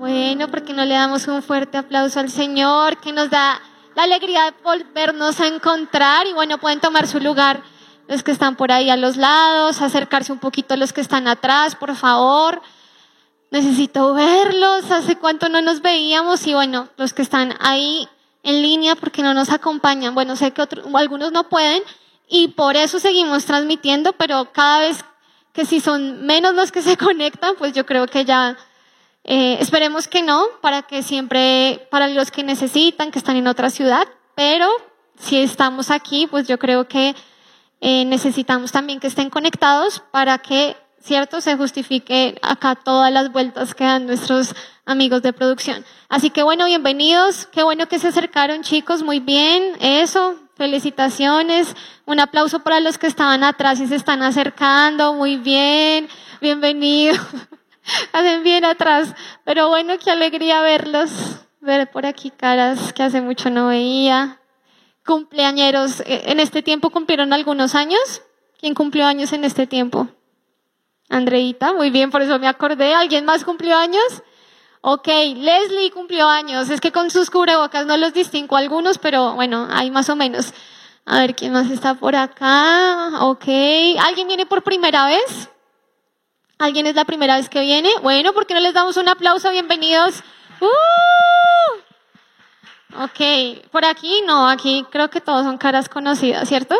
Bueno, porque no le damos un fuerte aplauso al Señor que nos da la alegría de volvernos a encontrar. Y bueno, pueden tomar su lugar los que están por ahí a los lados, acercarse un poquito los que están atrás, por favor. Necesito verlos, hace cuánto no nos veíamos. Y bueno, los que están ahí en línea porque no nos acompañan, bueno, sé que algunos no pueden y por eso seguimos transmitiendo, pero cada vez que si son menos los que se conectan, pues yo creo que ya eh, esperemos que no, para que siempre, para los que necesitan, que están en otra ciudad, pero si estamos aquí, pues yo creo que eh, necesitamos también que estén conectados para que, cierto, se justifique acá todas las vueltas que dan nuestros amigos de producción. Así que bueno, bienvenidos, qué bueno que se acercaron chicos, muy bien, eso, felicitaciones, un aplauso para los que estaban atrás y se están acercando, muy bien, bienvenidos. hacen bien atrás. Pero bueno, qué alegría verlos, ver por aquí caras que hace mucho no veía. Cumpleañeros, eh, ¿en este tiempo cumplieron algunos años? ¿Quién cumplió años en este tiempo? Andreita, muy bien, por eso me acordé. ¿Alguien más cumplió años? Ok, Leslie cumplió años. Es que con sus cubrebocas no los distingo algunos, pero bueno, hay más o menos. A ver, ¿quién más está por acá? Ok, ¿alguien viene por primera vez? ¿Alguien es la primera vez que viene? Bueno, ¿por qué no les damos un aplauso? Bienvenidos. ¡Uh! Ok, por aquí no, aquí creo que todos son caras conocidas, ¿cierto?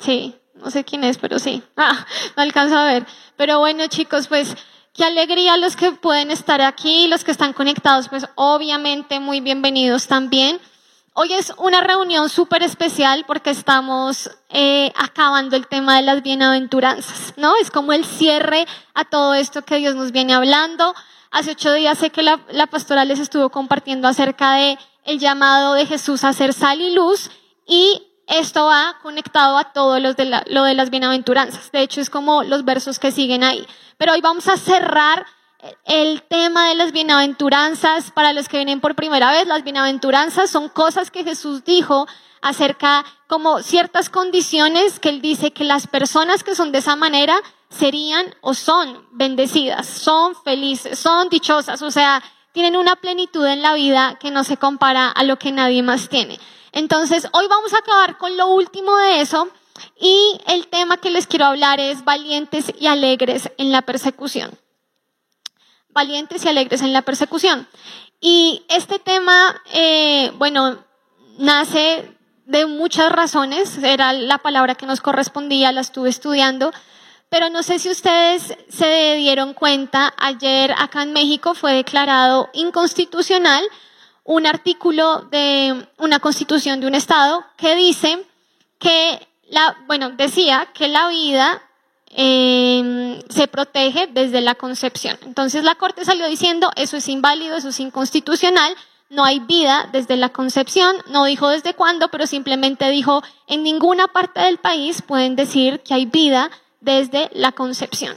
Sí, no sé quién es, pero sí. Ah, no alcanzo a ver. Pero bueno, chicos, pues qué alegría los que pueden estar aquí, los que están conectados, pues obviamente muy bienvenidos también. Hoy es una reunión súper especial porque estamos eh, acabando el tema de las bienaventuranzas, ¿no? Es como el cierre a todo esto que Dios nos viene hablando. Hace ocho días sé que la, la pastora les estuvo compartiendo acerca de el llamado de Jesús a ser sal y luz y esto va conectado a todo lo de, lo de las bienaventuranzas. De hecho, es como los versos que siguen ahí. Pero hoy vamos a cerrar el tema de las bienaventuranzas, para los que vienen por primera vez, las bienaventuranzas son cosas que Jesús dijo acerca como ciertas condiciones que él dice que las personas que son de esa manera serían o son bendecidas, son felices, son dichosas, o sea, tienen una plenitud en la vida que no se compara a lo que nadie más tiene. Entonces, hoy vamos a acabar con lo último de eso y el tema que les quiero hablar es valientes y alegres en la persecución valientes y alegres en la persecución. Y este tema, eh, bueno, nace de muchas razones, era la palabra que nos correspondía, la estuve estudiando, pero no sé si ustedes se dieron cuenta, ayer acá en México fue declarado inconstitucional un artículo de una constitución de un estado que dice que la, bueno, decía que la vida Em, se protege desde la concepción. Entonces la Corte salió diciendo, eso es inválido, eso es inconstitucional, no hay vida desde la concepción, no dijo desde cuándo, pero simplemente dijo, en ninguna parte del país pueden decir que hay vida desde la concepción.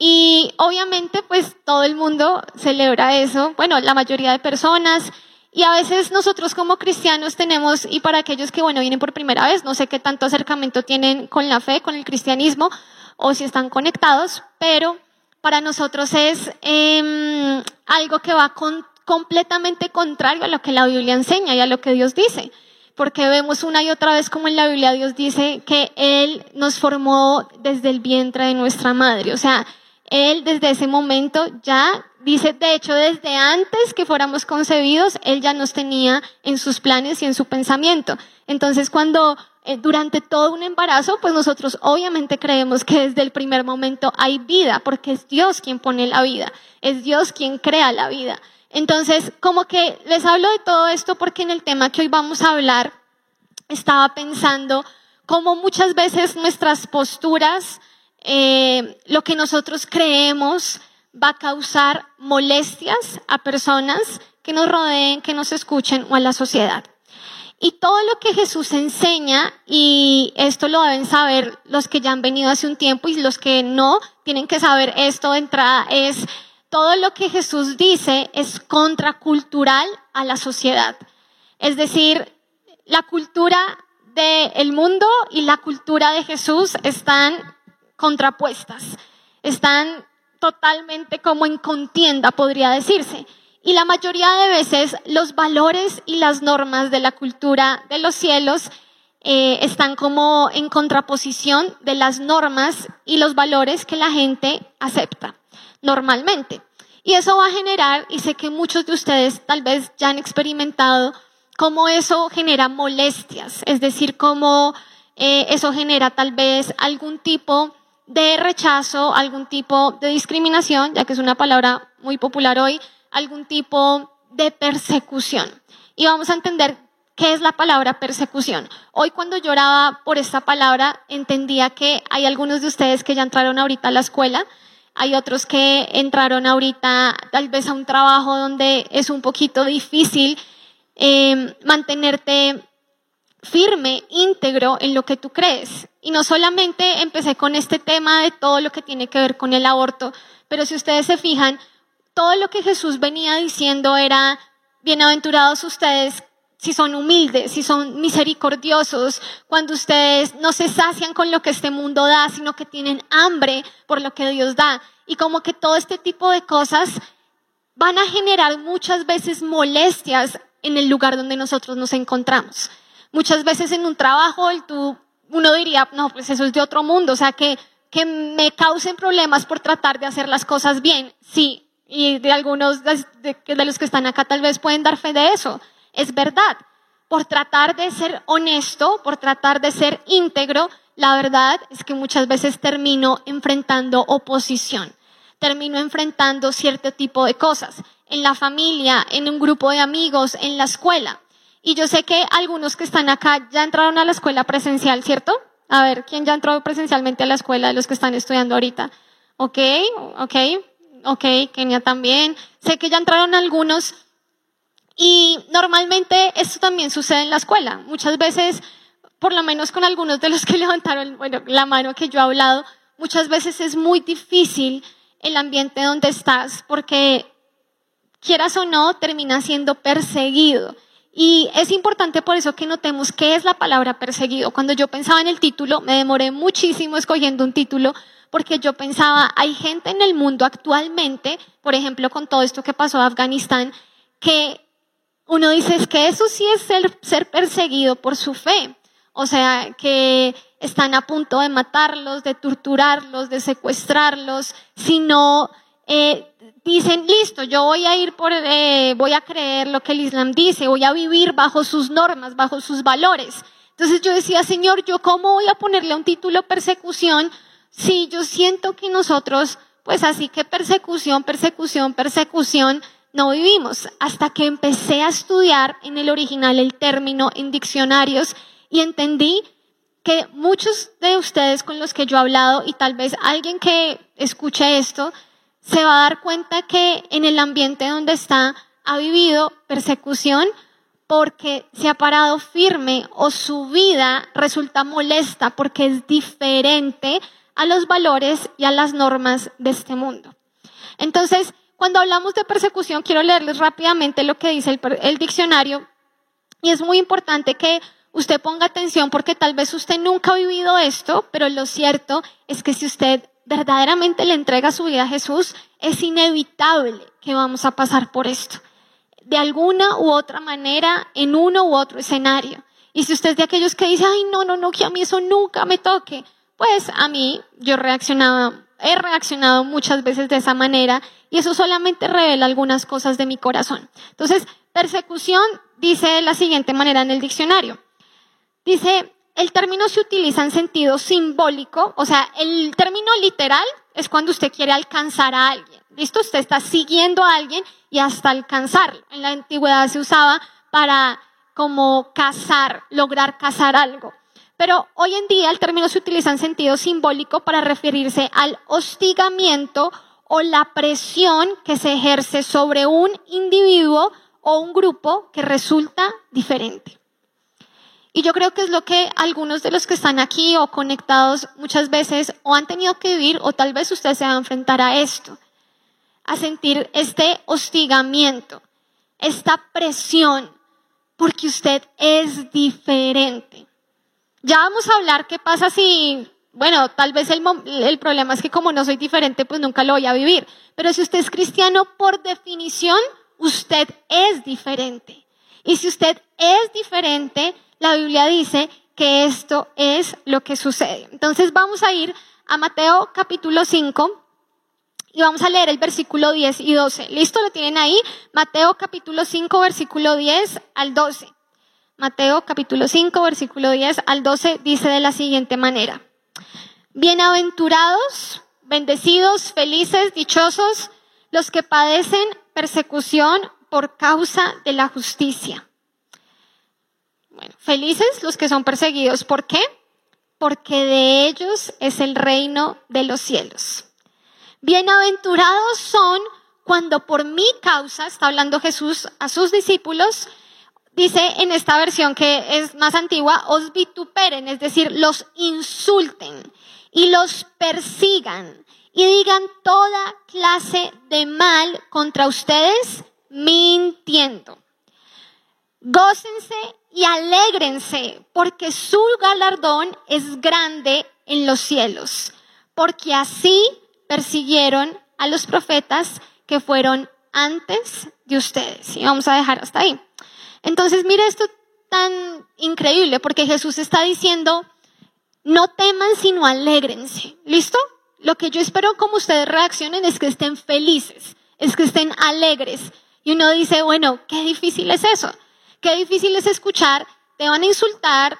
Y obviamente pues todo el mundo celebra eso, bueno, la mayoría de personas, y a veces nosotros como cristianos tenemos, y para aquellos que, bueno, vienen por primera vez, no sé qué tanto acercamiento tienen con la fe, con el cristianismo, o si están conectados, pero para nosotros es em, algo que va completamente contrario a lo que la Biblia enseña y a lo que Dios dice. Porque vemos una y otra vez como en la Biblia Dios dice que Él nos formó desde el vientre de nuestra madre. O sea, Él desde ese momento ya dice, de hecho, desde antes que fuéramos concebidos, Él ya nos tenía en sus planes y en su pensamiento. Entonces, cuando eh, durante todo un embarazo, pues nosotros obviamente creemos que desde el primer momento hay vida, porque es Dios quien pone la vida, es Dios quien crea la vida. Entonces, como que les hablo de todo esto porque en el tema que hoy vamos a hablar, estaba pensando cómo muchas veces nuestras posturas, eh, lo que nosotros creemos, va a causar molestias a personas que nos rodeen, que nos escuchen o a la sociedad. Y todo lo que Jesús enseña, y esto lo deben saber los que ya han venido hace un tiempo y los que no, tienen que saber esto de entrada, es todo lo que Jesús dice es contracultural a la sociedad. Es decir, la cultura del mundo y la cultura de Jesús están contrapuestas, están totalmente como en contienda, podría decirse. Y la mayoría de veces los valores y las normas de la cultura de los cielos eh, están como en contraposición de las normas y los valores que la gente acepta normalmente. Y eso va a generar, y sé que muchos de ustedes tal vez ya han experimentado, cómo eso genera molestias, es decir, cómo eh, eso genera tal vez algún tipo de rechazo, algún tipo de discriminación, ya que es una palabra muy popular hoy, algún tipo de persecución. Y vamos a entender qué es la palabra persecución. Hoy cuando lloraba por esta palabra, entendía que hay algunos de ustedes que ya entraron ahorita a la escuela, hay otros que entraron ahorita tal vez a un trabajo donde es un poquito difícil eh, mantenerte firme, íntegro en lo que tú crees. Y no solamente empecé con este tema de todo lo que tiene que ver con el aborto, pero si ustedes se fijan, todo lo que Jesús venía diciendo era, bienaventurados ustedes si son humildes, si son misericordiosos, cuando ustedes no se sacian con lo que este mundo da, sino que tienen hambre por lo que Dios da. Y como que todo este tipo de cosas van a generar muchas veces molestias en el lugar donde nosotros nos encontramos. Muchas veces en un trabajo tú, uno diría, no, pues eso es de otro mundo, o sea, que, que me causen problemas por tratar de hacer las cosas bien. Sí, y de algunos de, de los que están acá tal vez pueden dar fe de eso. Es verdad. Por tratar de ser honesto, por tratar de ser íntegro, la verdad es que muchas veces termino enfrentando oposición, termino enfrentando cierto tipo de cosas, en la familia, en un grupo de amigos, en la escuela. Y yo sé que algunos que están acá ya entraron a la escuela presencial, ¿cierto? A ver, ¿quién ya entró presencialmente a la escuela de los que están estudiando ahorita? Ok, ok, ok, Kenia también. Sé que ya entraron algunos. Y normalmente esto también sucede en la escuela. Muchas veces, por lo menos con algunos de los que levantaron bueno, la mano que yo he hablado, muchas veces es muy difícil el ambiente donde estás porque quieras o no, termina siendo perseguido. Y es importante por eso que notemos qué es la palabra perseguido. Cuando yo pensaba en el título, me demoré muchísimo escogiendo un título porque yo pensaba, hay gente en el mundo actualmente, por ejemplo, con todo esto que pasó en Afganistán, que uno dice, es que eso sí es ser, ser perseguido por su fe. O sea, que están a punto de matarlos, de torturarlos, de secuestrarlos, si no eh, dicen, listo, yo voy a ir por, eh, voy a creer lo que el Islam dice, voy a vivir bajo sus normas, bajo sus valores. Entonces yo decía, Señor, ¿yo cómo voy a ponerle un título persecución si yo siento que nosotros, pues así que persecución, persecución, persecución, no vivimos? Hasta que empecé a estudiar en el original el término en diccionarios y entendí que muchos de ustedes con los que yo he hablado y tal vez alguien que escuche esto, se va a dar cuenta que en el ambiente donde está ha vivido persecución porque se ha parado firme o su vida resulta molesta porque es diferente a los valores y a las normas de este mundo. Entonces, cuando hablamos de persecución, quiero leerles rápidamente lo que dice el, el diccionario y es muy importante que usted ponga atención porque tal vez usted nunca ha vivido esto, pero lo cierto es que si usted verdaderamente le entrega su vida a Jesús, es inevitable que vamos a pasar por esto. De alguna u otra manera, en uno u otro escenario. Y si usted es de aquellos que dice, ay, no, no, no, que a mí eso nunca me toque, pues a mí yo reaccionaba, he reaccionado muchas veces de esa manera y eso solamente revela algunas cosas de mi corazón. Entonces, persecución dice de la siguiente manera en el diccionario. Dice, el término se utiliza en sentido simbólico, o sea, el término literal es cuando usted quiere alcanzar a alguien. ¿Listo? Usted está siguiendo a alguien y hasta alcanzarlo. En la antigüedad se usaba para como cazar, lograr cazar algo. Pero hoy en día el término se utiliza en sentido simbólico para referirse al hostigamiento o la presión que se ejerce sobre un individuo o un grupo que resulta diferente. Y yo creo que es lo que algunos de los que están aquí o conectados muchas veces o han tenido que vivir o tal vez usted se va a enfrentar a esto, a sentir este hostigamiento, esta presión, porque usted es diferente. Ya vamos a hablar qué pasa si, bueno, tal vez el, problema es que como no soy diferente, pues nunca lo voy a vivir. Pero si usted es cristiano, por definición, usted es diferente. Y si usted es diferente, la Biblia dice que esto es lo que sucede. Entonces vamos a ir a Mateo capítulo 5 y vamos a leer el versículo 10 y 12. ¿Listo? ¿Lo tienen ahí? Mateo capítulo 5, versículo 10 al 12. Mateo capítulo 5, versículo 10 al 12 dice de la siguiente manera. Bienaventurados, bendecidos, felices, dichosos los que padecen persecución por causa de la justicia. Bueno, felices los que son perseguidos. ¿Por qué? Porque de ellos es el reino de los cielos. Bienaventurados son cuando por mi causa, está hablando Jesús a sus discípulos, dice en esta versión que es más antigua, os vituperen, es decir, los insulten y los persigan y digan toda clase de mal contra ustedes mintiendo. Gócense y alégrense porque su galardón es grande en los cielos, porque así persiguieron a los profetas que fueron antes de ustedes. Y vamos a dejar hasta ahí. Entonces, mire esto tan increíble, porque Jesús está diciendo, no teman, sino alégrense. ¿Listo? Lo que yo espero como ustedes reaccionen es que estén felices, es que estén alegres. Y uno dice, bueno, qué difícil es eso. Qué difícil es escuchar, te van a insultar,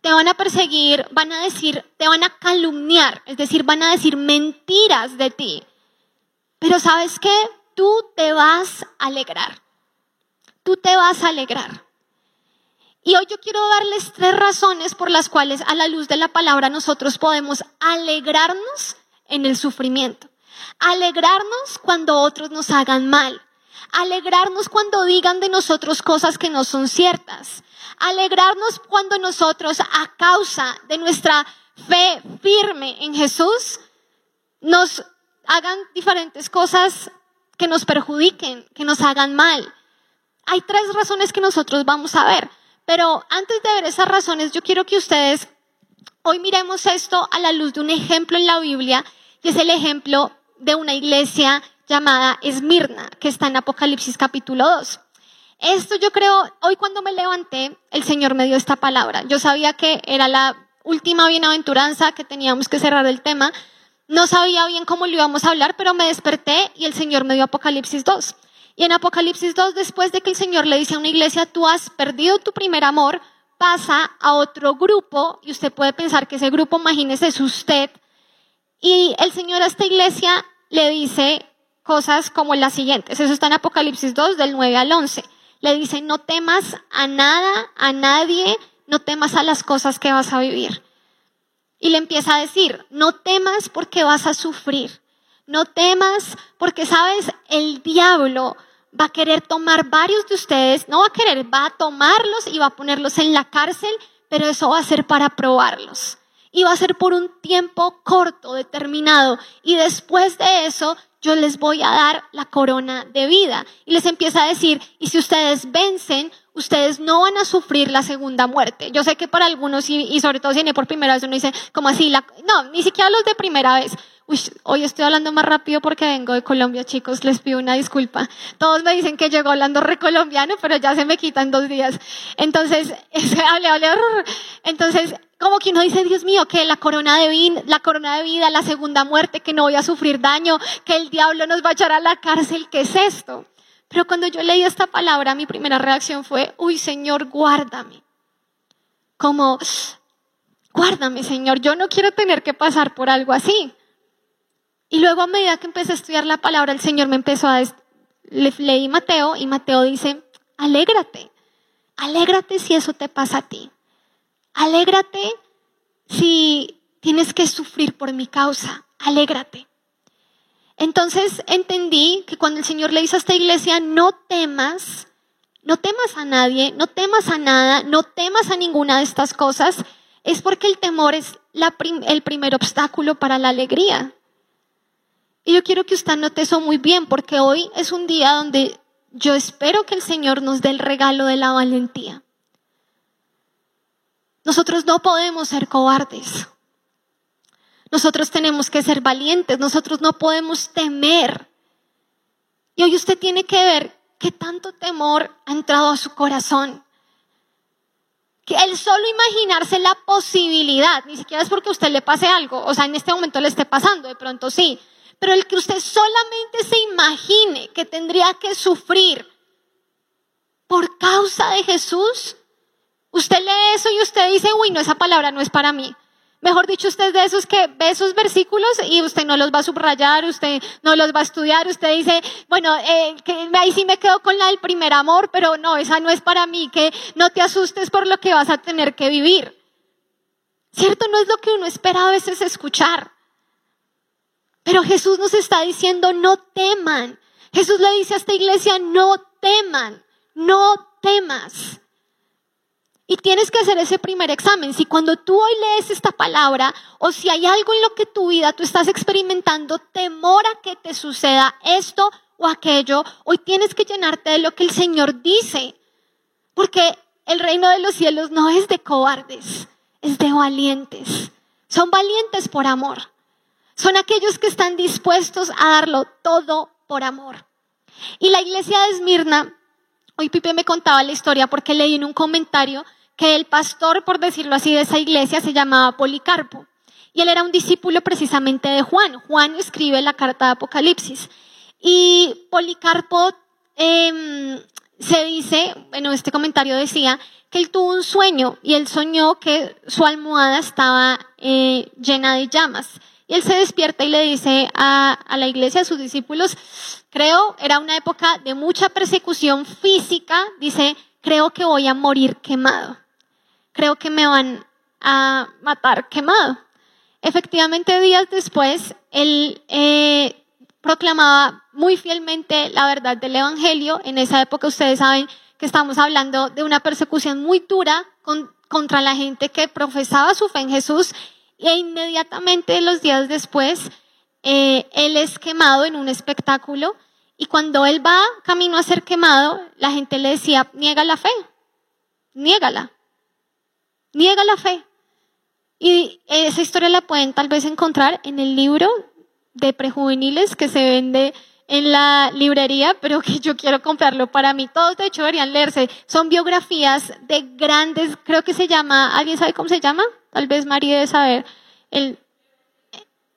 te van a perseguir, van a decir, te van a calumniar, es decir, van a decir mentiras de ti. Pero sabes qué? Tú te vas a alegrar. Tú te vas a alegrar. Y hoy yo quiero darles tres razones por las cuales a la luz de la palabra nosotros podemos alegrarnos en el sufrimiento. Alegrarnos cuando otros nos hagan mal. Alegrarnos cuando digan de nosotros cosas que no son ciertas alegrarnos cuando nosotros, a causa de nuestra fe firme en Jesús, nos hagan diferentes cosas que nos perjudiquen, que nos hagan mal. Hay tres razones que nosotros vamos a ver, pero antes de ver esas razones, yo quiero que ustedes hoy miremos esto a la luz de un ejemplo en la Biblia, que es el ejemplo de una iglesia llamada Esmirna, que está en Apocalipsis capítulo 2. Esto yo creo, hoy cuando me levanté, el Señor me dio esta palabra. Yo sabía que era la última bienaventuranza, que teníamos que cerrar el tema. No sabía bien cómo lo íbamos a hablar, pero me desperté y el Señor me dio Apocalipsis 2. Y en Apocalipsis 2, después de que el Señor le dice a una iglesia, tú has perdido tu primer amor, pasa a otro grupo, y usted puede pensar que ese grupo, imagínese, es usted. Y el Señor a esta iglesia le dice cosas como las siguientes. Eso está en Apocalipsis 2, del 9 al 11 le dice, no temas a nada, a nadie, no temas a las cosas que vas a vivir. Y le empieza a decir, no temas porque vas a sufrir, no temas porque, sabes, el diablo va a querer tomar varios de ustedes, no va a querer, va a tomarlos y va a ponerlos en la cárcel, pero eso va a ser para probarlos. Y va a ser por un tiempo corto, determinado. Y después de eso, yo les voy a dar la corona de vida. Y les empieza a decir, y si ustedes vencen, ustedes no van a sufrir la segunda muerte. Yo sé que para algunos, y, sobre todo si viene por primera vez, uno dice, como así? La, no, ni siquiera los de primera vez. Uy, hoy estoy hablando más rápido porque vengo de Colombia, chicos, les pido una disculpa. Todos me dicen que llego hablando recolombiano, pero ya se me quitan dos días. Entonces, hable, hable, entonces, como que uno dice, Dios mío, que la corona de vida, la corona de vida, la segunda muerte, que no voy a sufrir daño, que el diablo nos va a echar a la cárcel, ¿qué es esto? Pero cuando yo leí esta palabra, mi primera reacción fue, uy, Señor, guárdame. Como, guárdame, Señor, yo no quiero tener que pasar por algo así. Y luego a medida que empecé a estudiar la palabra, el Señor me empezó a... Le, leí Mateo y Mateo dice, alégrate, alégrate si eso te pasa a ti. Alégrate si tienes que sufrir por mi causa. Alégrate. Entonces entendí que cuando el Señor le dice a esta iglesia, no temas, no temas a nadie, no temas a nada, no temas a ninguna de estas cosas, es porque el temor es el primer obstáculo para la alegría. Y yo quiero que usted note eso muy bien, porque hoy es un día donde yo espero que el Señor nos dé el regalo de la valentía. Nosotros no podemos ser cobardes. Nosotros tenemos que ser valientes, nosotros no podemos temer. Y hoy usted tiene que ver ¿Qué tanto temor ha entrado a su corazón? Que el solo imaginarse la posibilidad, ni siquiera es porque a usted le pase algo, o sea, en este momento le esté pasando, de pronto sí, pero el que usted solamente se imagine que tendría que sufrir por causa de Jesús, usted lee eso y usted dice, uy, no, esa palabra no es para mí. Mejor dicho, usted es de esos que ve esos versículos y usted no los va a subrayar, usted no los va a estudiar, usted dice, bueno, eh, que ahí sí me quedo con la del primer amor, pero no, esa no es para mí, que no te asustes por lo que vas a tener que vivir. ¿Cierto? No es lo que uno espera a veces escuchar. Pero Jesús nos está diciendo, no teman. Jesús le dice a esta iglesia, no teman, no temas. Y tienes que hacer ese primer examen. Si cuando tú hoy lees esta palabra o si hay algo en lo que tu vida tú estás experimentando temor a que te suceda esto o aquello, hoy tienes que llenarte de lo que el Señor dice. Porque el reino de los cielos no es de cobardes, es de valientes. Son valientes por amor. Son aquellos que están dispuestos a darlo todo por amor. Y la iglesia de Esmirna, hoy Pipe me contaba la historia porque leí en un comentario que el pastor, por decirlo así, de esa iglesia se llamaba Policarpo. Y él era un discípulo precisamente de Juan. Juan escribe la carta de Apocalipsis. Y Policarpo em, se dice, bueno, este comentario decía que él tuvo un sueño y él soñó que su almohada estaba eh, llena de llamas. Y él se despierta y le dice a, a la iglesia, a sus discípulos, creo, era una época de mucha persecución física, dice, creo que voy a morir quemado creo que me van a matar quemado. Efectivamente, días después, él eh, proclamaba muy fielmente la verdad del Evangelio. En esa época ustedes saben que estamos hablando de una persecución muy dura contra la gente que profesaba su fe en Jesús e inmediatamente los días después, eh, él es quemado en un espectáculo y cuando él va camino a ser quemado, la gente le decía, niega la fe, niégala niega la fe. Y esa historia la pueden tal vez encontrar en el libro de prejuveniles que se vende en la librería, pero que yo quiero comprarlo para mí. Todos de hecho deberían leerse. Son biografías de grandes, creo que se llama, ¿alguien sabe cómo se llama? Tal vez María debe saber. El,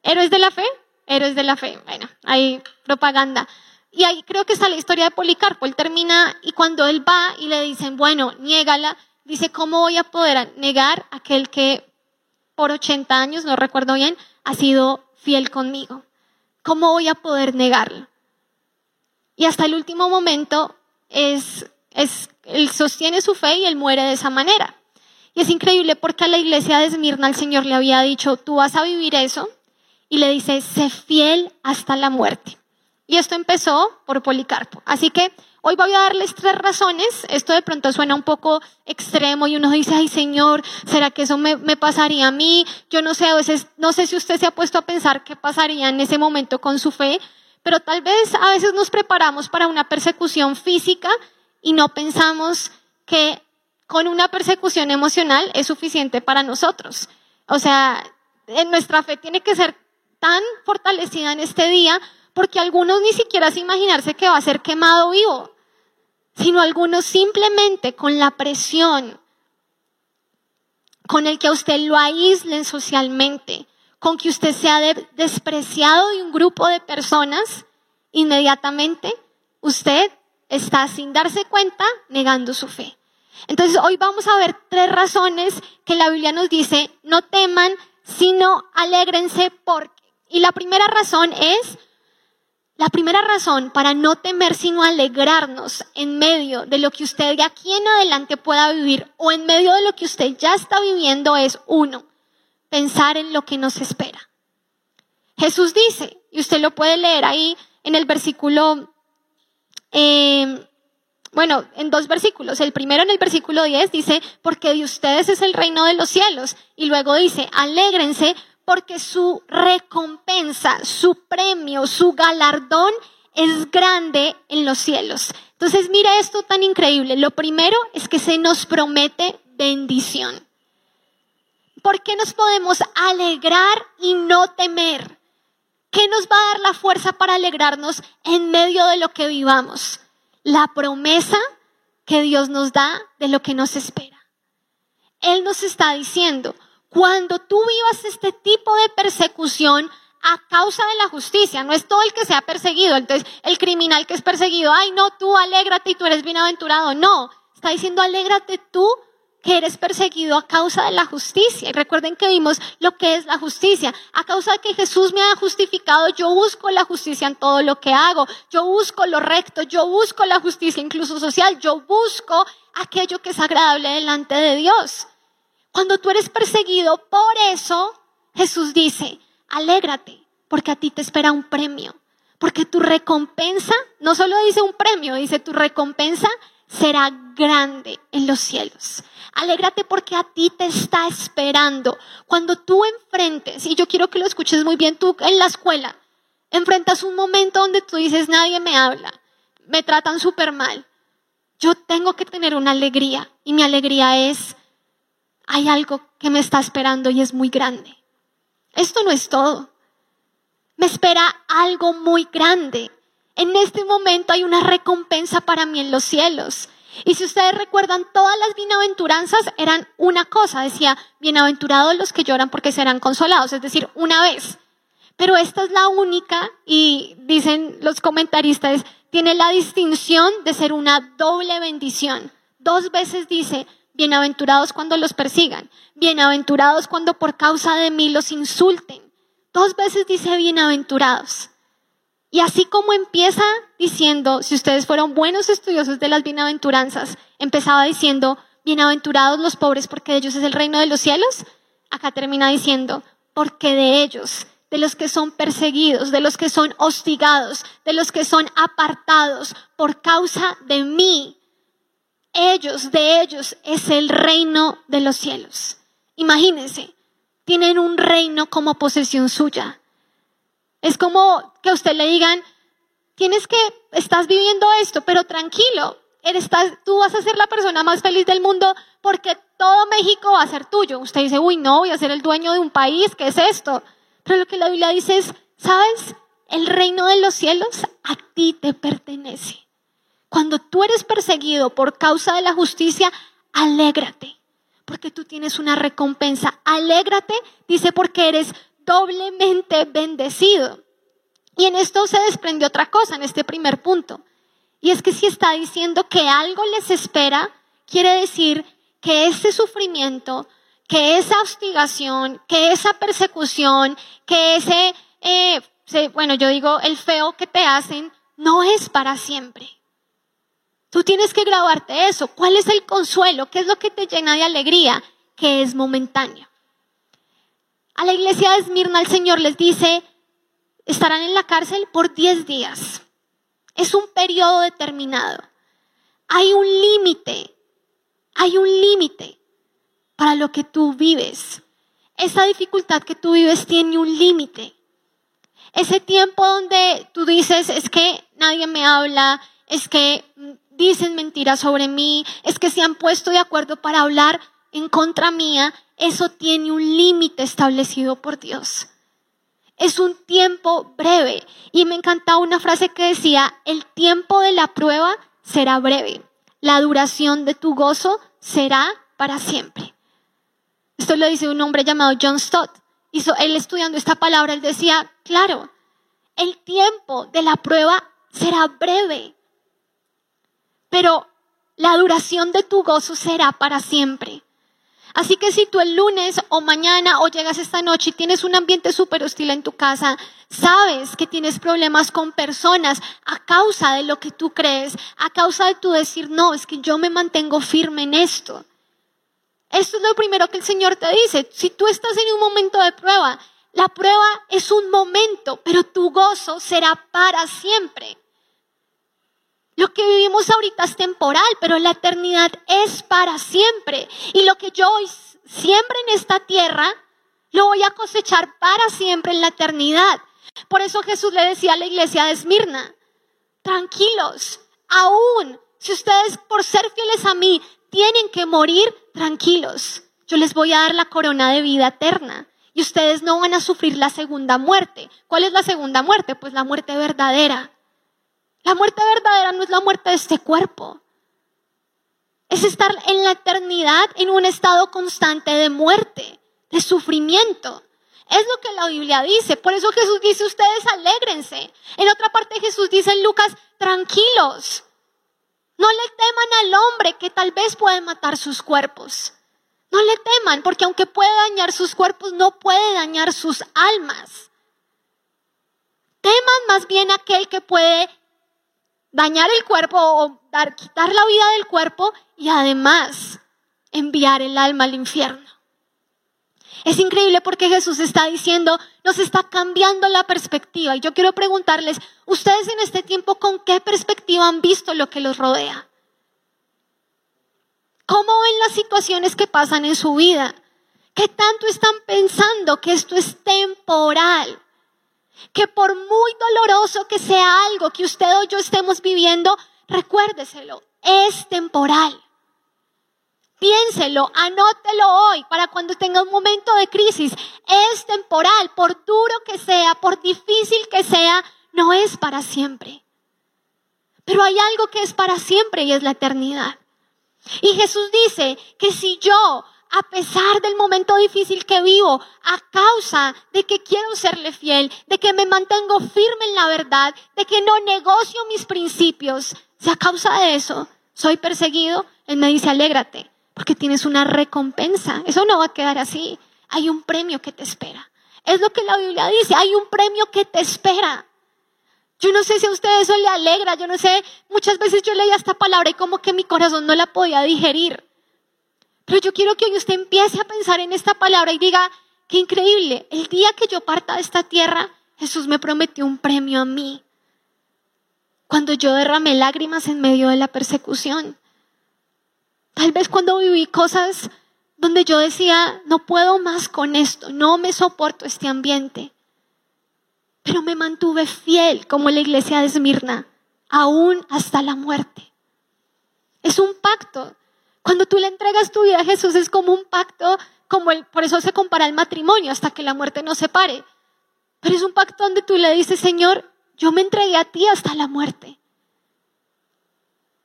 ¿Héroes de la fe? Héroes de la fe. Bueno, hay propaganda. Y ahí creo que está la historia de Policarpo. Él termina y cuando él va y le dicen, bueno, niégala, dice, ¿cómo voy a poder negar a aquel que por 80 años, no recuerdo bien, ha sido fiel conmigo? ¿Cómo voy a poder negarlo? Y hasta el último momento es, es, él sostiene su fe y él muere de esa manera. Y es increíble porque a la iglesia de Esmirna el Señor le había dicho, tú vas a vivir eso. Y le dice, sé fiel hasta la muerte. Y esto empezó por Policarpo. Así que Hoy voy a darles tres razones. Esto de pronto suena un poco extremo y uno dice, ay Señor, ¿será que eso me, pasaría a mí? Yo no sé, a veces, no sé si usted se ha puesto a pensar qué pasaría en ese momento con su fe, pero tal vez a veces nos preparamos para una persecución física y no pensamos que con una persecución emocional es suficiente para nosotros. O sea, nuestra fe tiene que ser tan fortalecida en este día porque algunos ni siquiera se imaginarse que va a ser quemado vivo sino algunos simplemente con la presión, con el que a usted lo aíslen socialmente, con que usted sea despreciado de un grupo de personas, inmediatamente usted está sin darse cuenta negando su fe. Entonces hoy vamos a ver tres razones que la Biblia nos dice, no teman, sino alégrense porque. Y la primera razón es la primera razón para no temer sino alegrarnos en medio de lo que usted de aquí en adelante pueda vivir o en medio de lo que usted ya está viviendo es uno, pensar en lo que nos espera. Jesús dice, y usted lo puede leer ahí en el versículo, em, bueno, en dos versículos. El primero en el versículo 10 dice, porque de ustedes es el reino de los cielos. Y luego dice, alégrense porque su recompensa, su premio, su galardón es grande en los cielos. Entonces mira esto tan increíble. Lo primero es que se nos promete bendición. ¿Por qué nos podemos alegrar y no temer? ¿Qué nos va a dar la fuerza para alegrarnos en medio de lo que vivamos? la promesa que Dios nos da de lo que nos espera. Él nos está diciendo, cuando tú vivas este tipo de persecución a causa de la justicia, no es todo el que sea perseguido, entonces el criminal que es perseguido, ay no, tú alégrate y tú eres bienaventurado, no, está diciendo alégrate tú que eres perseguido a causa de la justicia. Y recuerden que vimos lo que es la justicia. A causa de que Jesús me ha justificado, yo busco la justicia en todo lo que hago. Yo busco lo recto, yo busco la justicia incluso social, yo busco aquello que es agradable delante de Dios. Cuando tú eres perseguido por eso, Jesús dice, alégrate, porque a ti te espera un premio. Porque tu recompensa, no solo dice un premio, dice tu recompensa será grande en los cielos. Alégrate porque a ti te está esperando. Cuando tú enfrentes, y yo quiero que lo escuches muy bien, tú en la escuela, enfrentas un momento donde tú dices, nadie me habla, me tratan súper mal. Yo tengo que tener una alegría y mi alegría es, hay algo que me está esperando y es muy grande. Esto no es todo. Me espera algo muy grande. En este momento hay una recompensa para mí en los cielos. Y si ustedes recuerdan, todas las bienaventuranzas eran una cosa. Decía, bienaventurados los que lloran porque serán consolados, es decir, una vez. Pero esta es la única, y dicen los comentaristas, tiene la distinción de ser una doble bendición. Dos veces dice, bienaventurados cuando los persigan, bienaventurados cuando por causa de mí los insulten. Dos veces dice bienaventurados. Y así como empieza diciendo, si ustedes fueron buenos estudiosos de las bienaventuranzas, empezaba diciendo, bienaventurados los pobres porque de ellos es el reino de los cielos, acá termina diciendo, porque de ellos, de los que son perseguidos, de los que son hostigados, de los que son apartados por causa de mí, ellos, de ellos es el reino de los cielos. Imagínense, tienen un reino como posesión suya. Es como que a usted le digan, tienes que, estás viviendo esto, pero tranquilo, eres, tú vas a ser la persona más feliz del mundo porque todo México va a ser tuyo. Usted dice, uy, no, voy a ser el dueño de un país, ¿qué es esto? Pero lo que la Biblia dice es, ¿sabes? El reino de los cielos a ti te pertenece. Cuando tú eres perseguido por causa de la justicia, alégrate, porque tú tienes una recompensa. Alégrate, dice, porque eres doblemente bendecido. Y en esto se desprende otra cosa, en este primer punto. Y es que si está diciendo que algo les espera, quiere decir que ese sufrimiento, que esa hostigación, que esa persecución, que ese, eh, bueno, yo digo, el feo que te hacen, no es para siempre. Tú tienes que grabarte eso. ¿Cuál es el consuelo? ¿Qué es lo que te llena de alegría? Que es momentáneo. A la iglesia de Esmirna el Señor les dice, estarán en la cárcel por 10 días. Es un periodo determinado. Hay un límite, hay un límite para lo que tú vives. Esa dificultad que tú vives tiene un límite. Ese tiempo donde tú dices, es que nadie me habla, es que dicen mentiras sobre mí, es que se han puesto de acuerdo para hablar en contra mía, eso tiene un límite establecido por Dios. Es un tiempo breve. Y me encantaba una frase que decía, el tiempo de la prueba será breve. La duración de tu gozo será para siempre. Esto lo dice un hombre llamado John Stott. Hizo, él estudiando esta palabra, él decía, claro, el tiempo de la prueba será breve, pero la duración de tu gozo será para siempre. Así que si tú el lunes o mañana o llegas esta noche y tienes un ambiente súper hostil en tu casa, sabes que tienes problemas con personas a causa de lo que tú crees, a causa de tu decir, no, es que yo me mantengo firme en esto. Esto es lo primero que el Señor te dice. Si tú estás en un momento de prueba, la prueba es un momento, pero tu gozo será para siempre. Lo que vivimos ahorita es temporal, pero la eternidad es para siempre. Y lo que yo hoy siempre en esta tierra, lo voy a cosechar para siempre en la eternidad. Por eso Jesús le decía a la iglesia de Esmirna, tranquilos, aún si ustedes por ser fieles a mí tienen que morir, tranquilos. Yo les voy a dar la corona de vida eterna y ustedes no van a sufrir la segunda muerte. ¿Cuál es la segunda muerte? Pues la muerte verdadera La muerte verdadera no es la muerte de este cuerpo. Es estar en la eternidad en un estado constante de muerte, de sufrimiento. Es lo que la Biblia dice. Por eso Jesús dice, ustedes alégrense. En otra parte Jesús dice en Lucas, tranquilos. No le teman al hombre que tal vez puede matar sus cuerpos. No le teman, porque aunque puede dañar sus cuerpos, no puede dañar sus almas. Teman más bien aquel que puede dañar el cuerpo o dar, quitar la vida del cuerpo y además enviar el alma al infierno. Es increíble porque Jesús está diciendo, nos está cambiando la perspectiva. Y yo quiero preguntarles, ustedes en este tiempo, ¿con qué perspectiva han visto lo que los rodea? ¿Cómo ven las situaciones que pasan en su vida? ¿Qué tanto están pensando que esto es temporal? Que por muy doloroso que sea algo que usted o yo estemos viviendo, recuérdeselo, es temporal. Piénselo, anótelo hoy para cuando tenga un momento de crisis. Es temporal, por duro que sea, por difícil que sea, no es para siempre. Pero hay algo que es para siempre y es la eternidad. Y Jesús dice que si yo, a pesar del momento difícil que vivo, a causa de que quiero serle fiel, de que me mantengo firme en la verdad, de que no negocio mis principios, si a causa de eso soy perseguido, Él me dice, alégrate, porque tienes una recompensa. Eso no va a quedar así. Hay un premio que te espera. Es lo que la Biblia dice, hay un premio que te espera. Yo no sé si a usted eso le alegra, yo no sé, muchas veces yo leía esta palabra y como que mi corazón no la podía digerir. Pero yo quiero que hoy usted empiece a pensar en esta palabra y diga, qué increíble, el día que yo parta de esta tierra, Jesús me prometió un premio a mí. Cuando yo derramé lágrimas en medio de la persecución. Tal vez cuando viví cosas donde yo decía, no puedo más con esto, no me soporto este ambiente pero me mantuve fiel como la iglesia de Esmirna, aún hasta la muerte. Es un pacto. Cuando tú le entregas tu vida a Jesús es como un pacto, como el, por eso se compara el matrimonio, hasta que la muerte nos separe. Pero es un pacto donde tú le dices, Señor, yo me entregué a ti hasta la muerte.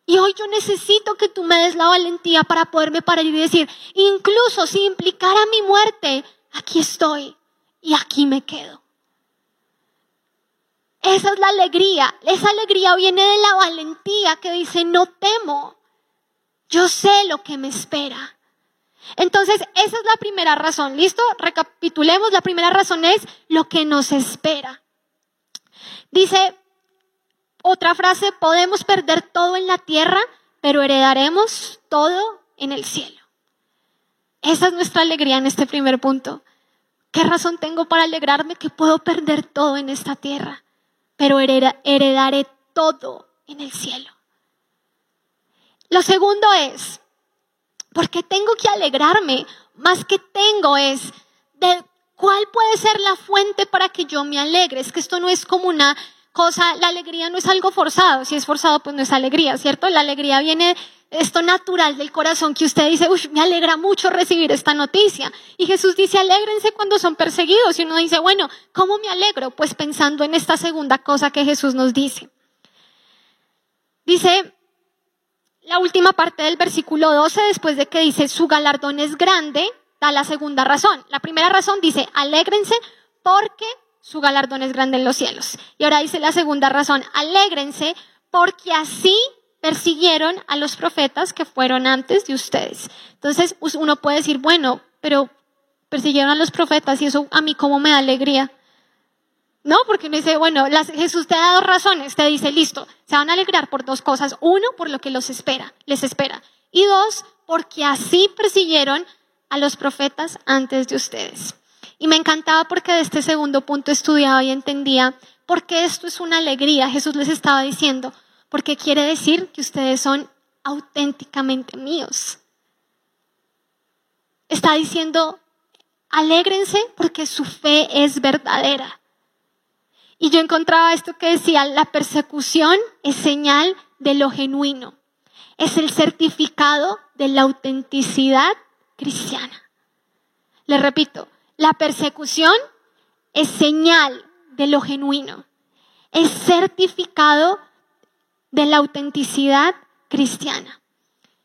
Y hoy yo necesito que tú me des la valentía para poderme parar y decir, incluso si implicara mi muerte, aquí estoy y aquí me quedo. Esa es la alegría. Esa alegría viene de la valentía que dice, no temo. Yo sé lo que me espera. Entonces, esa es la primera razón. ¿Listo? Recapitulemos. La primera razón es lo que nos espera. Dice otra frase, podemos perder todo en la tierra, pero heredaremos todo en el cielo. Esa es nuestra alegría en este primer punto. ¿Qué razón tengo para alegrarme que puedo perder todo en esta tierra? pero heredaré todo en el cielo. Lo segundo es, porque tengo que alegrarme, más que tengo es de cuál puede ser la fuente para que yo me alegre. Es que esto no es como una cosa, la alegría no es algo forzado, si es forzado pues no es alegría, ¿cierto? La alegría viene esto natural del corazón que usted dice, uy, me alegra mucho recibir esta noticia. Y Jesús dice, alégrense cuando son perseguidos. Y uno dice, bueno, ¿cómo me alegro? Pues pensando en esta segunda cosa que Jesús nos dice. Dice la última parte del versículo 12, después de que dice, su galardón es grande, da la segunda razón. La primera razón dice, alégrense porque su galardón es grande en los cielos. Y ahora dice la segunda razón, alégrense porque así persiguieron a los profetas que fueron antes de ustedes. Entonces uno puede decir, bueno, pero persiguieron a los profetas y eso a mí como me da alegría. No, porque uno dice, bueno, Jesús te da dos razones, te dice, listo, se van a alegrar por dos cosas. Uno, por lo que los espera, les espera. Y dos, porque así persiguieron a los profetas antes de ustedes. Y me encantaba porque de este segundo punto estudiaba y entendía por qué esto es una alegría. Jesús les estaba diciendo, porque quiere decir que ustedes son auténticamente míos. Está diciendo, alégrense porque su fe es verdadera. Y yo encontraba esto que decía, la persecución es señal de lo genuino. Es el certificado de la autenticidad cristiana. Le repito, la persecución es señal de lo genuino. Es certificado de la autenticidad cristiana.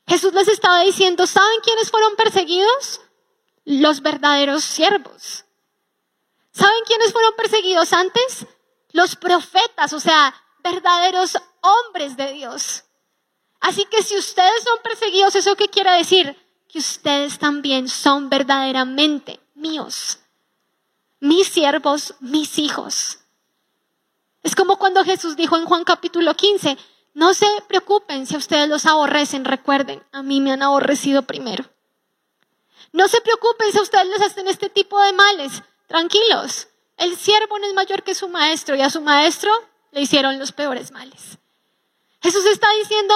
Jesús les estaba diciendo, ¿saben quiénes fueron perseguidos? Los verdaderos siervos. ¿Saben quiénes fueron perseguidos antes? Los profetas, o sea, verdaderos hombres de Dios. Así que si ustedes son perseguidos, ¿eso qué quiere decir? Que ustedes también son verdaderamente míos. Mis siervos, mis hijos. Es como cuando Jesús dijo en Juan capítulo 15, no se preocupen si a ustedes los aborrecen, recuerden, a mí me han aborrecido primero. No se preocupen si a ustedes les hacen este tipo de males, tranquilos. El siervo no es mayor que su maestro y a su maestro le hicieron los peores males. Jesús está diciendo,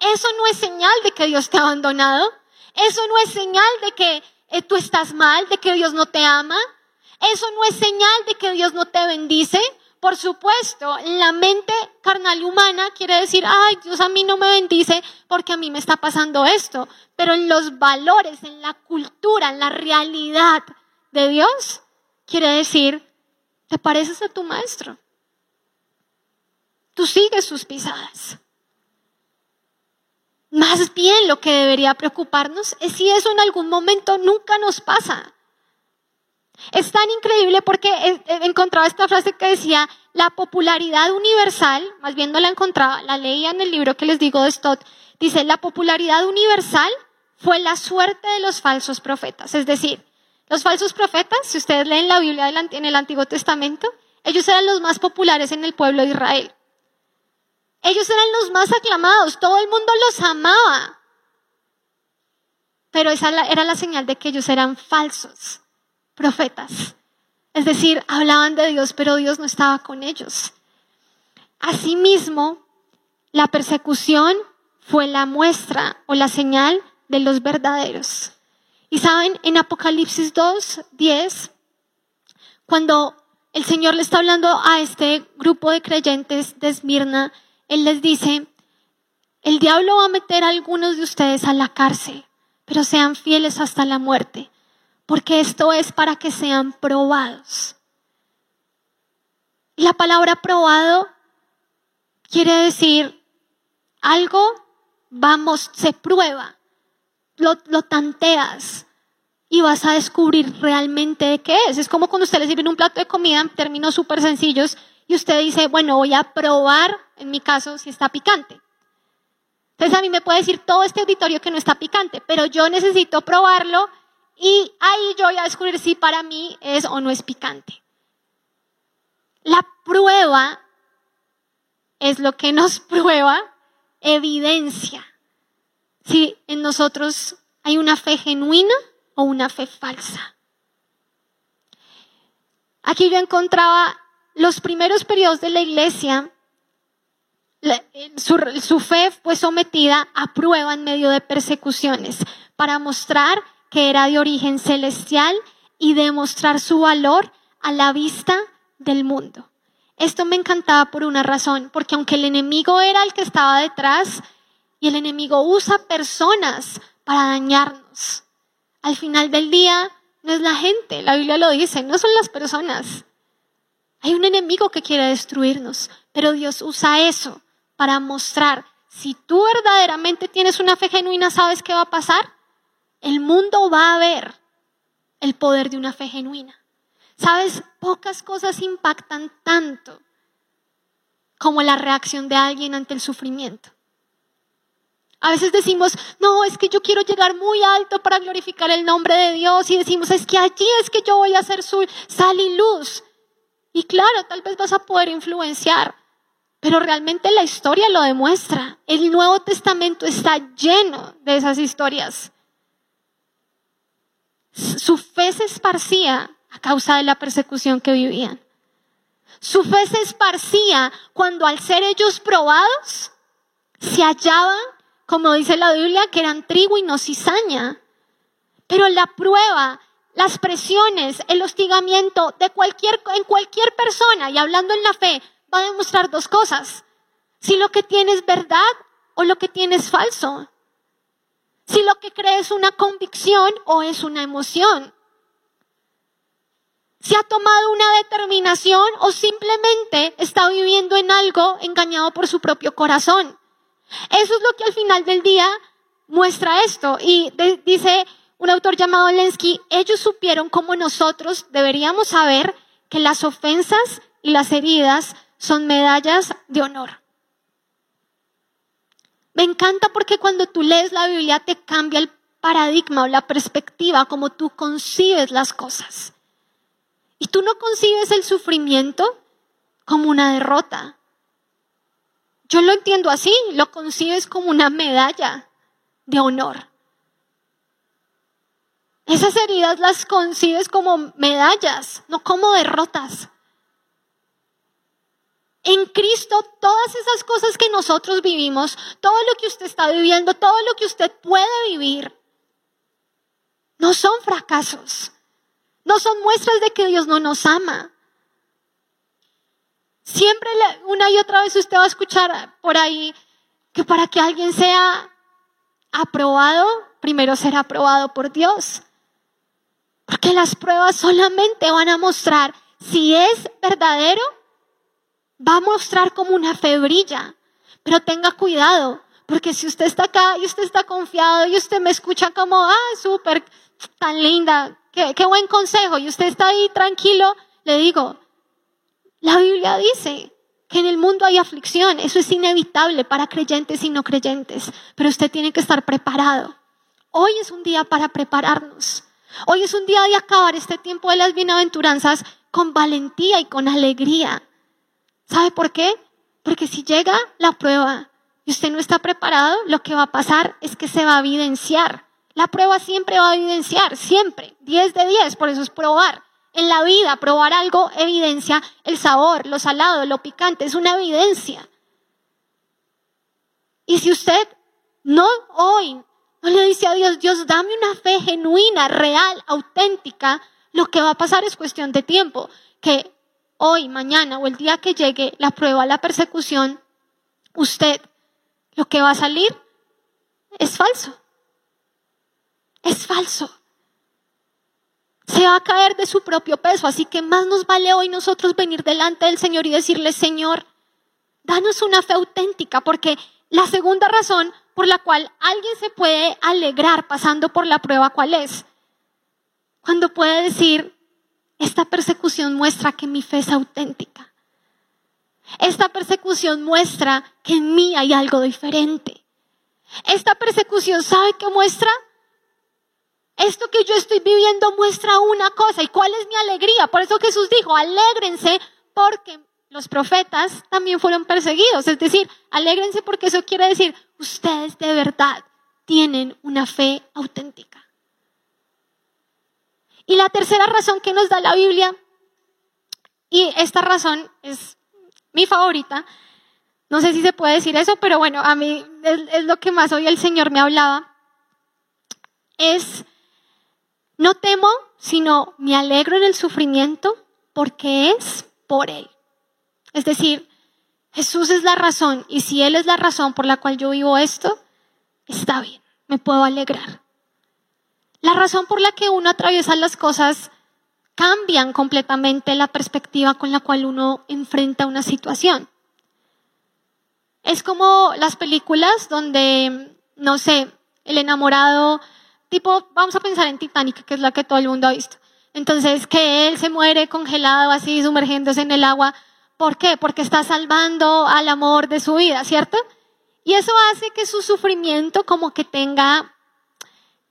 eso no es señal de que Dios te ha abandonado, eso no es señal de que eh, tú estás mal, de que Dios no te ama, eso no es señal de que Dios no te bendice, por supuesto, la mente carnal humana quiere decir, ay, Dios a mí no me bendice porque a mí me está pasando esto. Pero en los valores, en la cultura, en la realidad de Dios, quiere decir, te pareces a tu maestro. Tú sigues sus pisadas. Más bien lo que debería preocuparnos es si eso en algún momento nunca nos pasa. Es tan increíble porque he encontrado esta frase que decía, la popularidad universal, más bien no la encontraba, la leía en el libro que les digo de Stott, dice, la popularidad universal fue la suerte de los falsos profetas. Es decir, los falsos profetas, si ustedes leen la Biblia en el Antiguo Testamento, ellos eran los más populares en el pueblo de Israel. Ellos eran los más aclamados, todo el mundo los amaba. Pero esa era la señal de que ellos eran falsos profetas. Es decir, hablaban de Dios, pero Dios no estaba con ellos. Asimismo, la persecución fue la muestra o la señal de los verdaderos. Y saben, en Apocalipsis 2, 10, cuando el Señor le está hablando a este grupo de creyentes de Esmirna, Él les dice, el diablo va a meter a algunos de ustedes a la cárcel, pero sean fieles hasta la muerte porque esto es para que sean probados. La palabra probado quiere decir algo, vamos, se prueba, lo, tanteas y vas a descubrir realmente de qué es. Es como cuando usted le sirve un plato de comida en términos súper sencillos y usted dice, bueno, voy a probar, en mi caso, si está picante. Entonces a mí me puede decir todo este auditorio que no está picante, pero yo necesito probarlo y ahí yo voy a descubrir si para mí es o no es picante. La prueba es lo que nos prueba evidencia si en nosotros hay una fe genuina o una fe falsa. Aquí yo encontraba los primeros periodos de la iglesia, su, su, fe fue sometida a prueba en medio de persecuciones para mostrar que era de origen celestial y demostrar su valor a la vista del mundo. Esto me encantaba por una razón, porque aunque el enemigo era el que estaba detrás y el enemigo usa personas para dañarnos, al final del día no es la gente, la Biblia lo dice, no son las personas. Hay un enemigo que quiere destruirnos, pero Dios usa eso para mostrar, si tú verdaderamente tienes una fe genuina, ¿sabes qué va a pasar? el mundo va a ver el poder de una fe genuina. Sabes, pocas cosas impactan tanto como la reacción de alguien ante el sufrimiento. A veces decimos, no, es que yo quiero llegar muy alto para glorificar el nombre de Dios y decimos, es que allí es que yo voy a hacer su sal y luz. Y claro, tal vez vas a poder influenciar, pero realmente la historia lo demuestra. El Nuevo Testamento está lleno de esas historias. Su fe se esparcía a causa de la persecución que vivían. Su fe se esparcía cuando al ser ellos probados, se hallaban, como dice la Biblia, que eran trigo y no cizaña. Pero la prueba, las presiones, el hostigamiento de cualquier, en cualquier persona, y hablando en la fe, va a demostrar dos cosas. Si lo que tienes es verdad o lo que tienes es falso si lo que crees es una convicción o es una emoción. si ha tomado una determinación o simplemente está viviendo en algo engañado por su propio corazón. Eso es lo que al final del día muestra esto. Y dice un autor llamado Lensky, ellos supieron como nosotros deberíamos saber que las ofensas y las heridas son medallas de honor. Me encanta porque cuando tú lees la Biblia te cambia el paradigma o la perspectiva como tú concibes las cosas. Y tú no concibes el sufrimiento como una derrota. Yo lo entiendo así, lo concibes como una medalla de honor. Esas heridas las concibes como medallas, no como derrotas. En Cristo, todas esas cosas que nosotros vivimos, todo lo que usted está viviendo, todo lo que usted puede vivir, no son fracasos, no son muestras de que Dios no nos ama. Siempre una y otra vez usted va a escuchar por ahí que para que alguien sea aprobado, primero será aprobado por Dios. Porque las pruebas solamente van a mostrar si es verdadero, va a mostrar como una febrilla. Pero tenga cuidado, porque si usted está acá y usted está confiado y usted me escucha como, ah, súper, tan linda, qué, qué buen consejo, y usted está ahí tranquilo, le digo, la Biblia dice que en el mundo hay aflicción, eso es inevitable para creyentes y no creyentes, pero usted tiene que estar preparado. Hoy es un día para prepararnos. Hoy es un día de acabar este tiempo de las bienaventuranzas con valentía y con alegría. ¿Sabe por qué? Porque si llega la prueba y usted no está preparado, lo que va a pasar es que se va a evidenciar. La prueba siempre va a evidenciar, siempre. 10 de 10, por eso es probar. En la vida, probar algo evidencia el sabor, lo salado, lo picante, es una evidencia. Y si usted no hoy no le dice a Dios, Dios, dame una fe genuina, real, auténtica, lo que va a pasar es cuestión de tiempo. Que hoy, mañana o el día que llegue la prueba, la persecución, usted, lo que va a salir es falso. Es falso. Se va a caer de su propio peso. Así que más nos vale hoy nosotros venir delante del Señor y decirle, Señor, danos una fe auténtica, porque la segunda razón por la cual alguien se puede alegrar pasando por la prueba, ¿cuál es? Cuando puede decir, esta persecución muestra que mi fe es auténtica. Esta persecución muestra que en mí hay algo diferente. Esta persecución, ¿sabe qué muestra? Esto que yo estoy viviendo muestra una cosa. ¿Y cuál es mi alegría? Por eso Jesús dijo, alégrense porque los profetas también fueron perseguidos. Es decir, alégrense porque eso quiere decir, ustedes de verdad tienen una fe auténtica. Y la tercera razón que nos da la Biblia, y esta razón es mi favorita, no sé si se puede decir eso, pero bueno, a mí es, lo que más hoy el Señor me hablaba, es, no temo, sino me alegro en el sufrimiento porque es por Él. Es decir, Jesús es la razón y si Él es la razón por la cual yo vivo esto, está bien, me puedo alegrar. La razón por la que uno atraviesa las cosas cambian completamente la perspectiva con la cual uno enfrenta una situación. Es como las películas donde, no sé, el enamorado, tipo, vamos a pensar en Titanic, que es la que todo el mundo ha visto. Entonces, que él se muere congelado así, sumergiéndose en el agua ¿Por qué? Porque está salvando al amor de su vida, ¿cierto? Y eso hace que su sufrimiento como que tenga,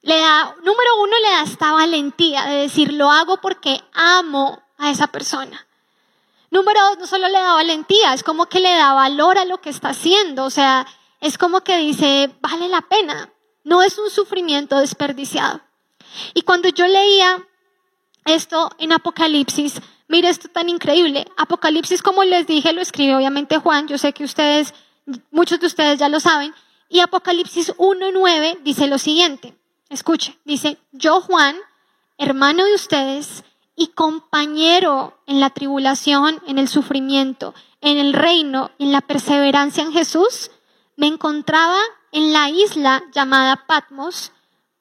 le da, número uno, le da esta valentía de decir, lo hago porque amo a esa persona. Número dos, no solo le da valentía, es como que le da valor a lo que está haciendo, o sea, es como que dice, vale la pena, no es un sufrimiento desperdiciado. Y cuando yo leía esto en Apocalipsis, Mire esto tan increíble. Apocalipsis, como les dije, lo escribe obviamente Juan. Yo sé que ustedes, muchos de ustedes ya lo saben. Y Apocalipsis 1.9 dice lo siguiente. Escuche, dice, yo Juan, hermano de ustedes y compañero en la tribulación, en el sufrimiento, en el reino, en la perseverancia en Jesús, me encontraba en la isla llamada Patmos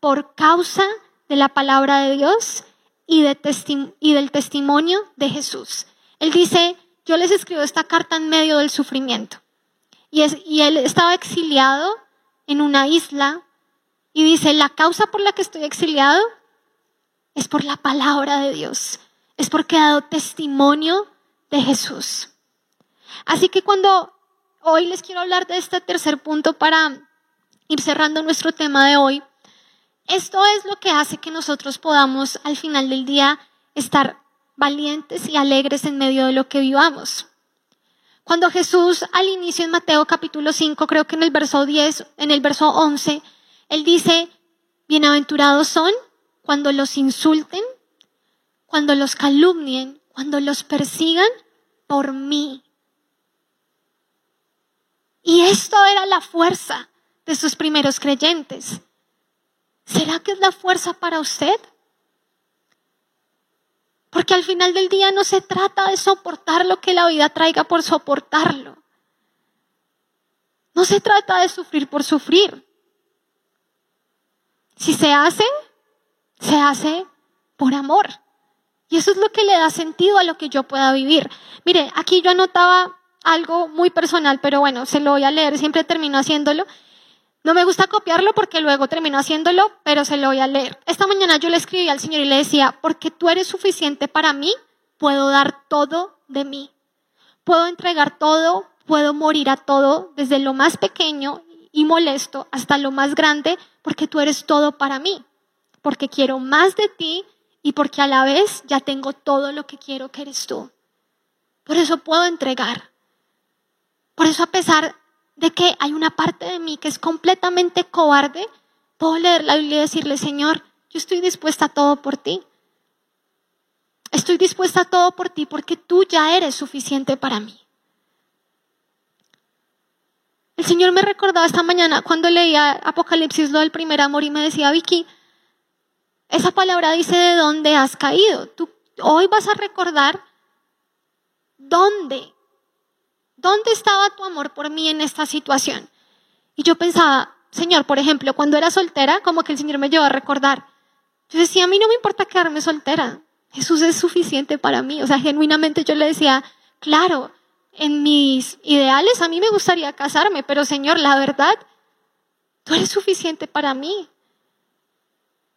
por causa de la palabra de Dios y, del testimonio de Jesús. Él dice, yo les escribo esta carta en medio del sufrimiento. Y, y él estaba exiliado en una isla y dice, la causa por la que estoy exiliado es por la palabra de Dios, es porque he dado testimonio de Jesús. Así que cuando hoy les quiero hablar de este tercer punto para ir cerrando nuestro tema de hoy, esto es lo que hace que nosotros podamos al final del día estar valientes y alegres en medio de lo que vivamos. Cuando Jesús al inicio en Mateo capítulo 5, creo que en el verso 10, en el verso 11, él dice, bienaventurados son cuando los insulten, cuando los calumnien, cuando los persigan por mí. Y esto era la fuerza de sus primeros creyentes. ¿Será que es la fuerza para usted? Porque al final del día no se trata de soportar lo que la vida traiga por soportarlo. No se trata de sufrir por sufrir. Si se hace, se hace por amor. Y eso es lo que le da sentido a lo que yo pueda vivir. Mire, aquí yo anotaba algo muy personal, pero bueno, se lo voy a leer, siempre termino haciéndolo. No me gusta copiarlo porque luego termino haciéndolo, pero se lo voy a leer. Esta mañana yo le escribí al Señor y le decía, porque tú eres suficiente para mí, puedo dar todo de mí. Puedo entregar todo, puedo morir a todo, desde lo más pequeño y molesto hasta lo más grande, porque tú eres todo para mí. Porque quiero más de ti y porque a la vez ya tengo todo lo que quiero que eres tú. Por eso puedo entregar. Por eso a pesar de que hay una parte de mí que es completamente cobarde, puedo leer la Biblia y decirle, Señor, yo estoy dispuesta a todo por ti. Estoy dispuesta a todo por ti porque tú ya eres suficiente para mí. El Señor me recordaba esta mañana cuando leía Apocalipsis lo del primer amor y me decía, Vicky, esa palabra dice de dónde has caído. Tú hoy vas a recordar dónde ¿Dónde estaba tu amor por mí en esta situación? Y yo pensaba, Señor, por ejemplo, cuando era soltera, como que el Señor me llevó a recordar. Yo decía, a mí no me importa quedarme soltera. Jesús es suficiente para mí. O sea, genuinamente yo le decía, claro, en mis ideales a mí me gustaría casarme, pero Señor, la verdad, tú eres suficiente para mí.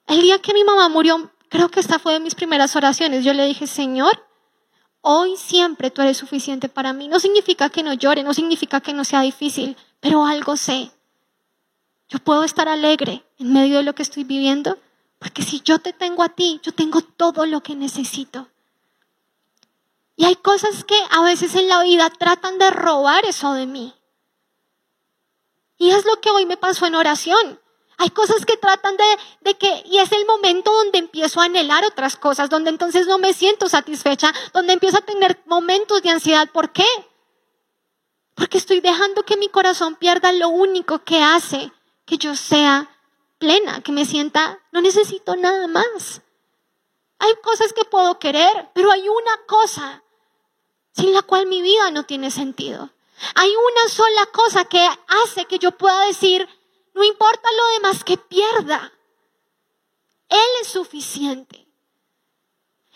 El día que mi mamá murió, creo que esta fue de mis primeras oraciones. Yo le dije, Señor, Hoy siempre tú eres suficiente para mí. No significa que no llore, no significa que no sea difícil, pero algo sé. Yo puedo estar alegre en medio de lo que estoy viviendo, porque si yo te tengo a ti, yo tengo todo lo que necesito. Y hay cosas que a veces en la vida tratan de robar eso de mí. Y es lo que hoy me pasó en oración. Hay cosas que tratan de, que, y es el momento donde empiezo a anhelar otras cosas, donde entonces no me siento satisfecha, donde empiezo a tener momentos de ansiedad. ¿Por qué? Porque estoy dejando que mi corazón pierda lo único que hace que yo sea plena, que me sienta, no necesito nada más. Hay cosas que puedo querer, pero hay una cosa sin la cual mi vida no tiene sentido. Hay una sola cosa que hace que yo pueda decir, no importa lo demás que pierda. Él es suficiente.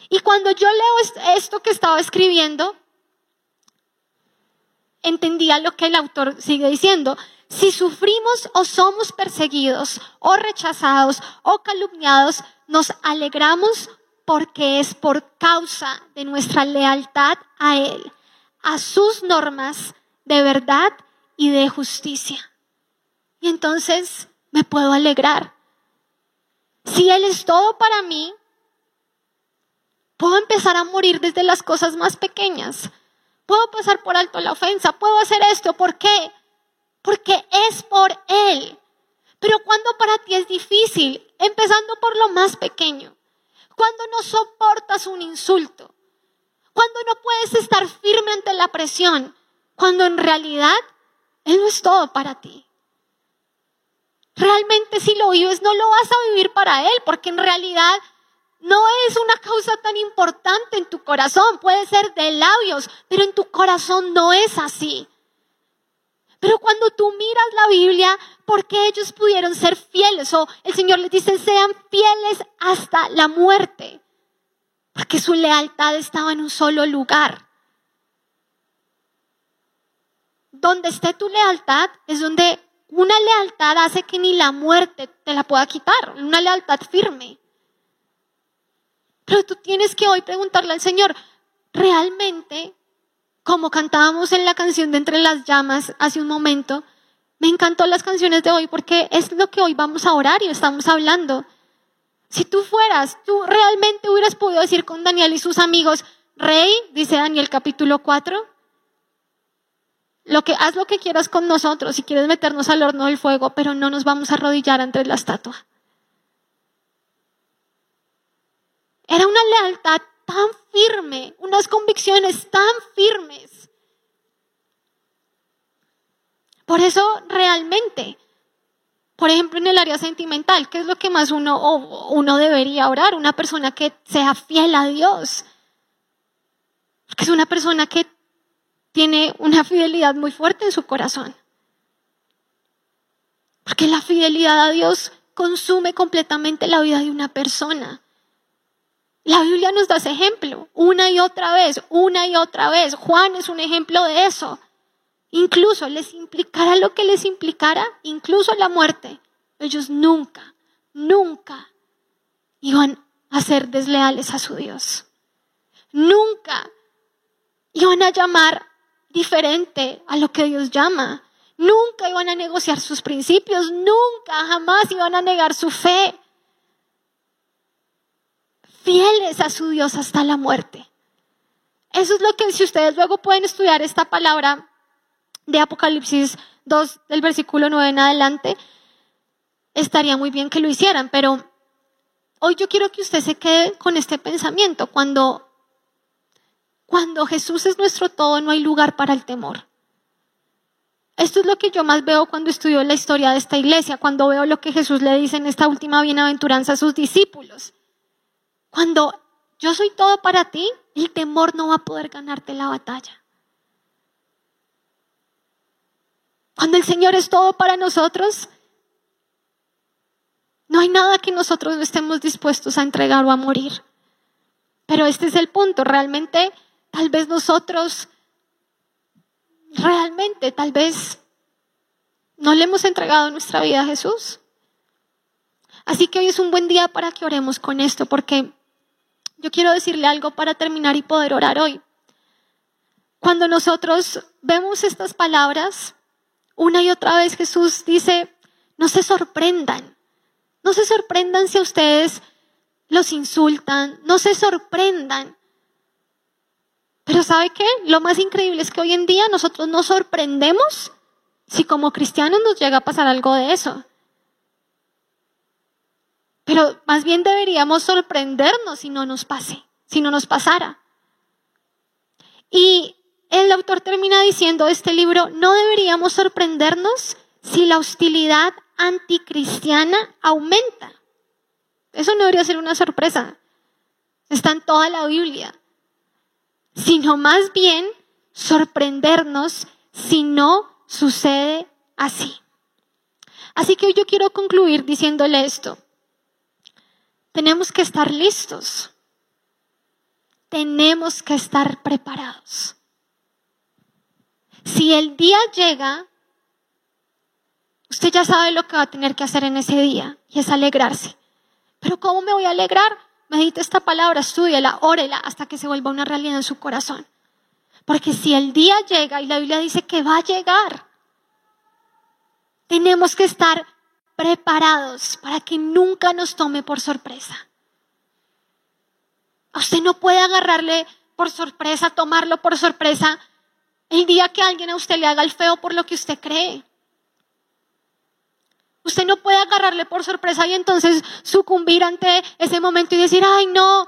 Y cuando yo leo esto que estaba escribiendo, entendía lo que el autor sigue diciendo. Si sufrimos o somos perseguidos o rechazados o calumniados, nos alegramos porque es por causa de nuestra lealtad a Él, a sus normas de verdad y de justicia. Y entonces me puedo alegrar. Si Él es todo para mí, puedo empezar a morir desde las cosas más pequeñas. Puedo pasar por alto la ofensa, puedo hacer esto. ¿Por qué? Porque es por Él. Pero cuando para ti es difícil, empezando por lo más pequeño, cuando no soportas un insulto, cuando no puedes estar firme ante la presión, cuando en realidad Él no es todo para ti. Realmente si lo vives no lo vas a vivir para Él, porque en realidad no es una causa tan importante en tu corazón. Puede ser de labios, pero en tu corazón no es así. Pero cuando tú miras la Biblia, porque ellos pudieron ser fieles, o el Señor les dice, sean fieles hasta la muerte. Porque su lealtad estaba en un solo lugar. Donde esté tu lealtad es donde una lealtad hace que ni la muerte te la pueda quitar, una lealtad firme. Pero tú tienes que hoy preguntarle al Señor, ¿realmente, como cantábamos en la canción de Entre las Llamas hace un momento, me encantó las canciones de hoy porque es lo que hoy vamos a orar y estamos hablando. Si tú fueras, tú realmente hubieras podido decir con Daniel y sus amigos, Rey, dice Daniel capítulo 4, lo que, haz lo que quieras con nosotros si quieres meternos al horno del fuego, pero no nos vamos a arrodillar ante la estatua. Era una lealtad tan firme, unas convicciones tan firmes. Por eso realmente, por ejemplo, en el área sentimental, ¿qué es lo que más uno, uno debería orar? Una persona que sea fiel a Dios. Que es una persona que tiene una fidelidad muy fuerte en su corazón. Porque la fidelidad a Dios consume completamente la vida de una persona. La Biblia nos da ese ejemplo una y otra vez, una y otra vez. Juan es un ejemplo de eso. Incluso les implicara lo que les implicara, incluso la muerte, ellos nunca, nunca iban a ser desleales a su Dios. Nunca iban a llamar diferente a lo que Dios llama. Nunca iban a negociar sus principios, nunca, jamás iban a negar su fe. Fieles a su Dios hasta la muerte. Eso es lo que si ustedes luego pueden estudiar esta palabra de Apocalipsis 2 del versículo 9 en adelante, estaría muy bien que lo hicieran, pero hoy yo quiero que usted se quede con este pensamiento. Cuando cuando Jesús es nuestro todo, no hay lugar para el temor. Esto es lo que yo más veo cuando estudio la historia de esta iglesia, cuando veo lo que Jesús le dice en esta última bienaventuranza a sus discípulos. Cuando yo soy todo para ti, el temor no va a poder ganarte la batalla. Cuando el Señor es todo para nosotros, no hay nada que nosotros no estemos dispuestos a entregar o a morir. Pero este es el punto, realmente Tal vez nosotros realmente, tal vez no le hemos entregado nuestra vida a Jesús. Así que hoy es un buen día para que oremos con esto, porque yo quiero decirle algo para terminar y poder orar hoy. Cuando nosotros vemos estas palabras, una y otra vez Jesús dice, no se sorprendan, no se sorprendan si a ustedes los insultan, no se sorprendan pero ¿sabe qué? Lo más increíble es que hoy en día nosotros nos sorprendemos si como cristianos nos llega a pasar algo de eso. Pero más bien deberíamos sorprendernos si no nos pase, si no nos pasara. Y el autor termina diciendo este libro, no deberíamos sorprendernos si la hostilidad anticristiana aumenta. Eso no debería ser una sorpresa. Está en toda la Biblia sino más bien sorprendernos si no sucede así. Así que hoy yo quiero concluir diciéndole esto. Tenemos que estar listos. Tenemos que estar preparados. Si el día llega, usted ya sabe lo que va a tener que hacer en ese día y es alegrarse. Pero ¿cómo me voy a alegrar? Medite esta palabra, estudiala, órela hasta que se vuelva una realidad en su corazón. Porque si el día llega y la Biblia dice que va a llegar, tenemos que estar preparados para que nunca nos tome por sorpresa. Usted no puede agarrarle por sorpresa, tomarlo por sorpresa el día que alguien a usted le haga el feo por lo que usted cree. Usted no puede agarrarle por sorpresa y entonces sucumbir ante ese momento y decir, ay no,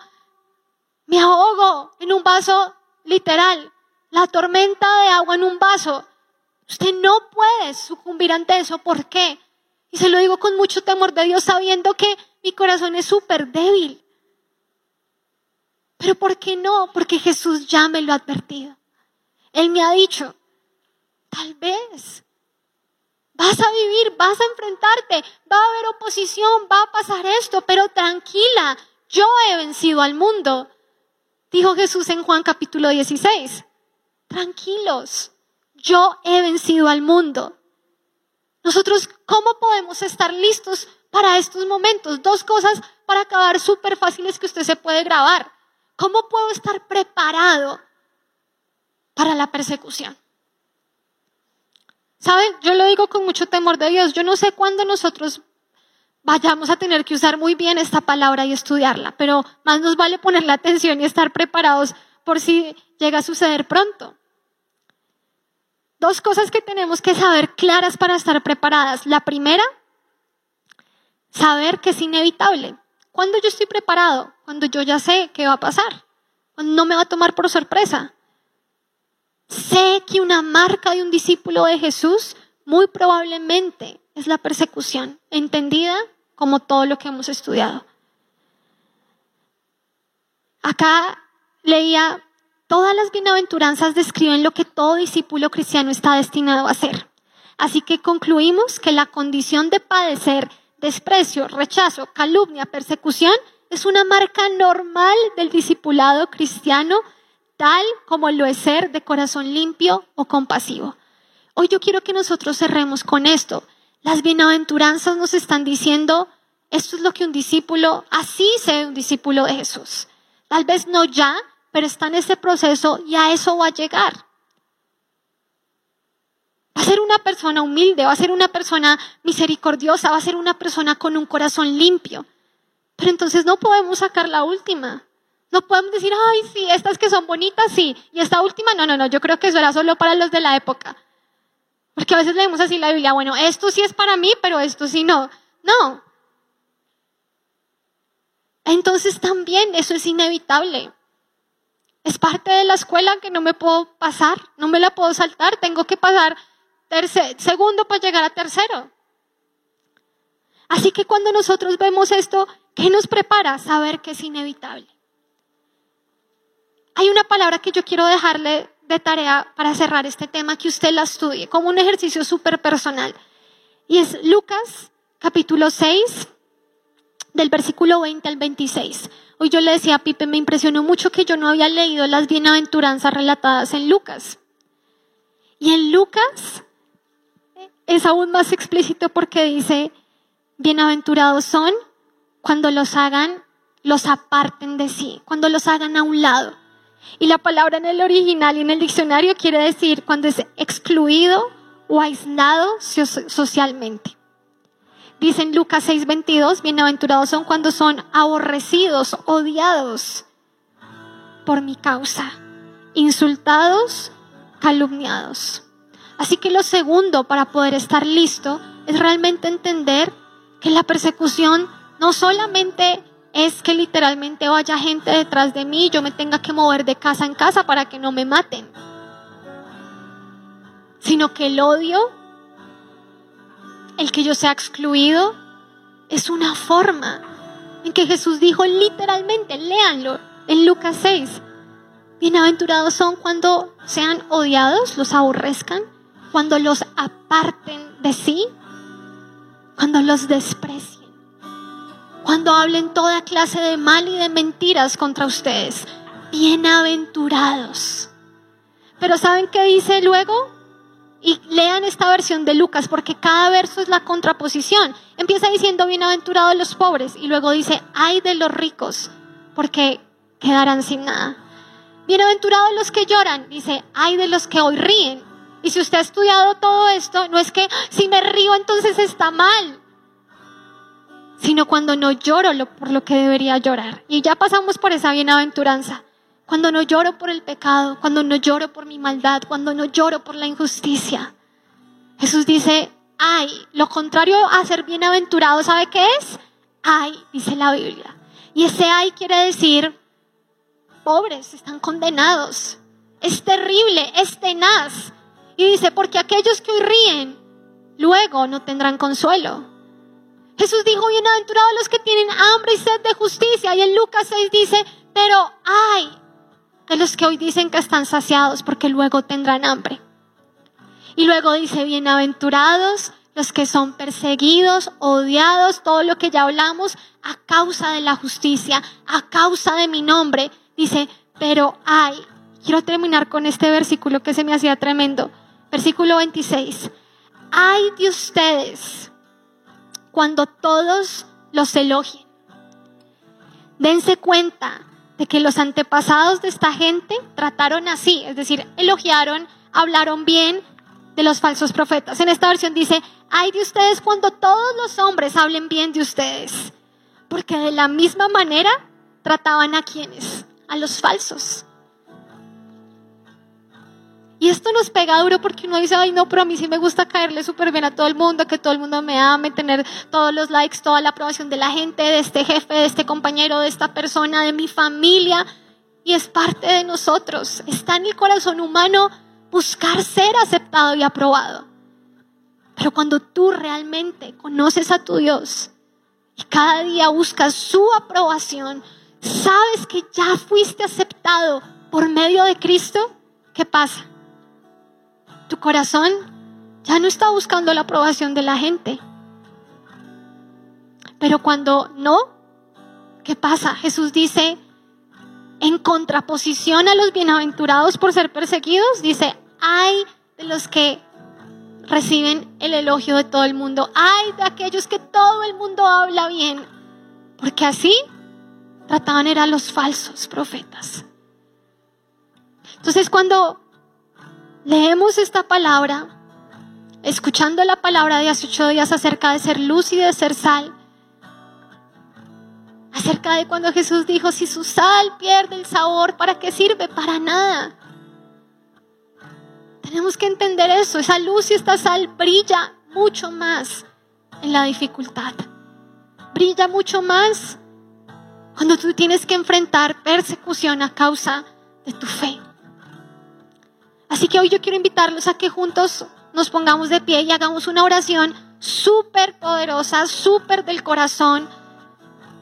me ahogo en un vaso literal, la tormenta de agua en un vaso. Usted no puede sucumbir ante eso. ¿Por qué? Y se lo digo con mucho temor de Dios, sabiendo que mi corazón es súper débil. Pero ¿por qué no? Porque Jesús ya me lo ha advertido. Él me ha dicho, tal vez Vas a vivir, vas a enfrentarte, va a haber oposición, va a pasar esto, pero tranquila, yo he vencido al mundo. dijo Jesús en Juan capítulo 16. Tranquilos, yo he vencido al mundo. Nosotros, ¿cómo podemos estar listos para estos momentos? Dos cosas para acabar súper fáciles que usted se puede grabar. ¿Cómo puedo estar preparado para la persecución? ¿Saben? Yo lo digo con mucho temor de Dios. Yo no sé cuándo nosotros vayamos a tener que usar muy bien esta palabra y estudiarla, pero más nos vale poner la atención y estar preparados por si llega a suceder pronto. Dos cosas que tenemos que saber claras para estar preparadas. La primera, saber que es inevitable. ¿Cuándo yo estoy preparado? Cuando yo ya sé qué va a pasar. Cuando no me va a tomar por sorpresa. Sé que una marca de un discípulo de Jesús muy probablemente es la persecución, entendida como todo lo que hemos estudiado. Acá leía, todas las bienaventuranzas describen lo que todo discípulo cristiano está destinado a hacer. Así que concluimos que la condición de padecer desprecio, rechazo, calumnia, persecución es una marca normal del discipulado cristiano, tal como lo es ser de corazón limpio o compasivo. Hoy yo quiero que nosotros cerremos con esto. Las bienaventuranzas nos están diciendo, esto es lo que un discípulo, así se un discípulo de Jesús. Tal vez no ya, pero está en ese proceso y a eso va a llegar. Va a ser una persona humilde, va a ser una persona misericordiosa, va a ser una persona con un corazón limpio. Pero entonces no podemos sacar la última. No podemos decir, ay, sí, estas que son bonitas, sí. Y esta última, no, no, no, yo creo que eso era solo para los de la época. Porque a veces leemos así la Biblia, bueno, esto sí es para mí, pero esto sí no. No. Entonces también eso es inevitable. Es parte de la escuela que no me puedo pasar, no me la puedo saltar, tengo que pasar segundo para llegar a tercero. Así que cuando nosotros vemos esto, ¿qué nos prepara? Saber que es inevitable. Hay una palabra que yo quiero dejarle de tarea para cerrar este tema, que usted la estudie como un ejercicio súper personal. Y es Lucas capítulo 6, del versículo 20 al 26. Hoy yo le decía a Pipe, me impresionó mucho que yo no había leído las bienaventuranzas relatadas en Lucas. Y en Lucas es aún más explícito porque dice, bienaventurados son cuando los hagan, los aparten de sí, cuando los hagan a un lado. Y la palabra en el original y en el diccionario quiere decir cuando es excluido o aislado socialmente. Dice en Lucas 6:22, bienaventurados son cuando son aborrecidos, odiados por mi causa, insultados, calumniados. Así que lo segundo para poder estar listo es realmente entender que la persecución no solamente es que literalmente vaya gente detrás de mí, yo me tenga que mover de casa en casa para que no me maten, sino que el odio, el que yo sea excluido, es una forma en que Jesús dijo literalmente, léanlo en Lucas 6, bienaventurados son cuando sean odiados, los aborrezcan, cuando los aparten de sí, cuando los desprecien cuando hablen toda clase de mal y de mentiras contra ustedes. Bienaventurados. Pero ¿saben qué dice luego? Y lean esta versión de Lucas porque cada verso es la contraposición. Empieza diciendo bienaventurados los pobres y luego dice ay de los ricos porque quedarán sin nada. Bienaventurados los que lloran, dice ay de los que hoy ríen. Y si usted ha estudiado todo esto, no es que si me río entonces está mal sino cuando no lloro por lo que debería llorar. Y ya pasamos por esa bienaventuranza. Cuando no lloro por el pecado, cuando no lloro por mi maldad, cuando no lloro por la injusticia. Jesús dice, ay, lo contrario a ser bienaventurado, ¿sabe qué es? Ay, dice la Biblia. Y ese ay quiere decir, pobres, están condenados. Es terrible, es tenaz. Y dice, porque aquellos que hoy ríen, luego no tendrán consuelo. Jesús dijo, bienaventurados los que tienen hambre y sed de justicia. Y en Lucas 6 dice, pero ay de los que hoy dicen que están saciados porque luego tendrán hambre. Y luego dice, bienaventurados los que son perseguidos, odiados, todo lo que ya hablamos, a causa de la justicia, a causa de mi nombre. Dice, pero hay, quiero terminar con este versículo que se me hacía tremendo, versículo 26, hay de ustedes cuando todos los elogien. Dense cuenta de que los antepasados de esta gente trataron así, es decir, elogiaron, hablaron bien de los falsos profetas. En esta versión dice, hay de ustedes cuando todos los hombres hablen bien de ustedes, porque de la misma manera trataban a quienes, a los falsos. Y esto nos pega duro porque uno dice, ay no, pero a mí sí me gusta caerle súper bien a todo el mundo, que todo el mundo me ame, tener todos los likes, toda la aprobación de la gente, de este jefe, de este compañero, de esta persona, de mi familia. Y es parte de nosotros. Está en el corazón humano buscar ser aceptado y aprobado. Pero cuando tú realmente conoces a tu Dios y cada día buscas su aprobación, sabes que ya fuiste aceptado por medio de Cristo, ¿qué pasa? Tu corazón ya no está buscando la aprobación de la gente. Pero cuando no, ¿qué pasa? Jesús dice, en contraposición a los bienaventurados por ser perseguidos, dice, hay de los que reciben el elogio de todo el mundo, hay de aquellos que todo el mundo habla bien, porque así trataban eran los falsos profetas. Entonces cuando leemos esta palabra, escuchando la palabra de hace ocho días acerca de ser luz y de ser sal, acerca de cuando Jesús dijo, si su sal pierde el sabor, ¿para qué sirve? Para nada. Tenemos que entender eso, esa luz y esta sal brilla mucho más en la dificultad. Brilla mucho más cuando tú tienes que enfrentar persecución a causa de tu fe. Así que hoy yo quiero invitarlos a que juntos nos pongamos de pie y hagamos una oración súper poderosa, súper del corazón,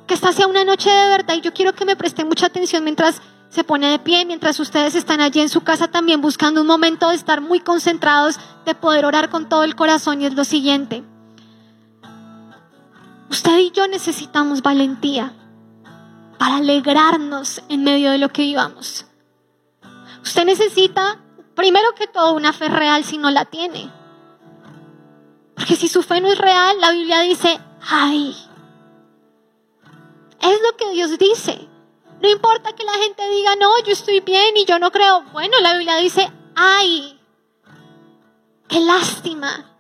que esta sea una noche de verdad y yo quiero que me presten mucha atención mientras se pone de pie, mientras ustedes están allí en su casa también buscando un momento de estar muy concentrados, de poder orar con todo el corazón y es lo siguiente. Usted y yo necesitamos valentía para alegrarnos en medio de lo que vivamos. Usted necesita Primero que todo, una fe real si no la tiene. Porque si su fe no es real, la Biblia dice, ay. Es lo que Dios dice. No importa que la gente diga, no, yo estoy bien y yo no creo. Bueno, la Biblia dice, ay. Qué lástima.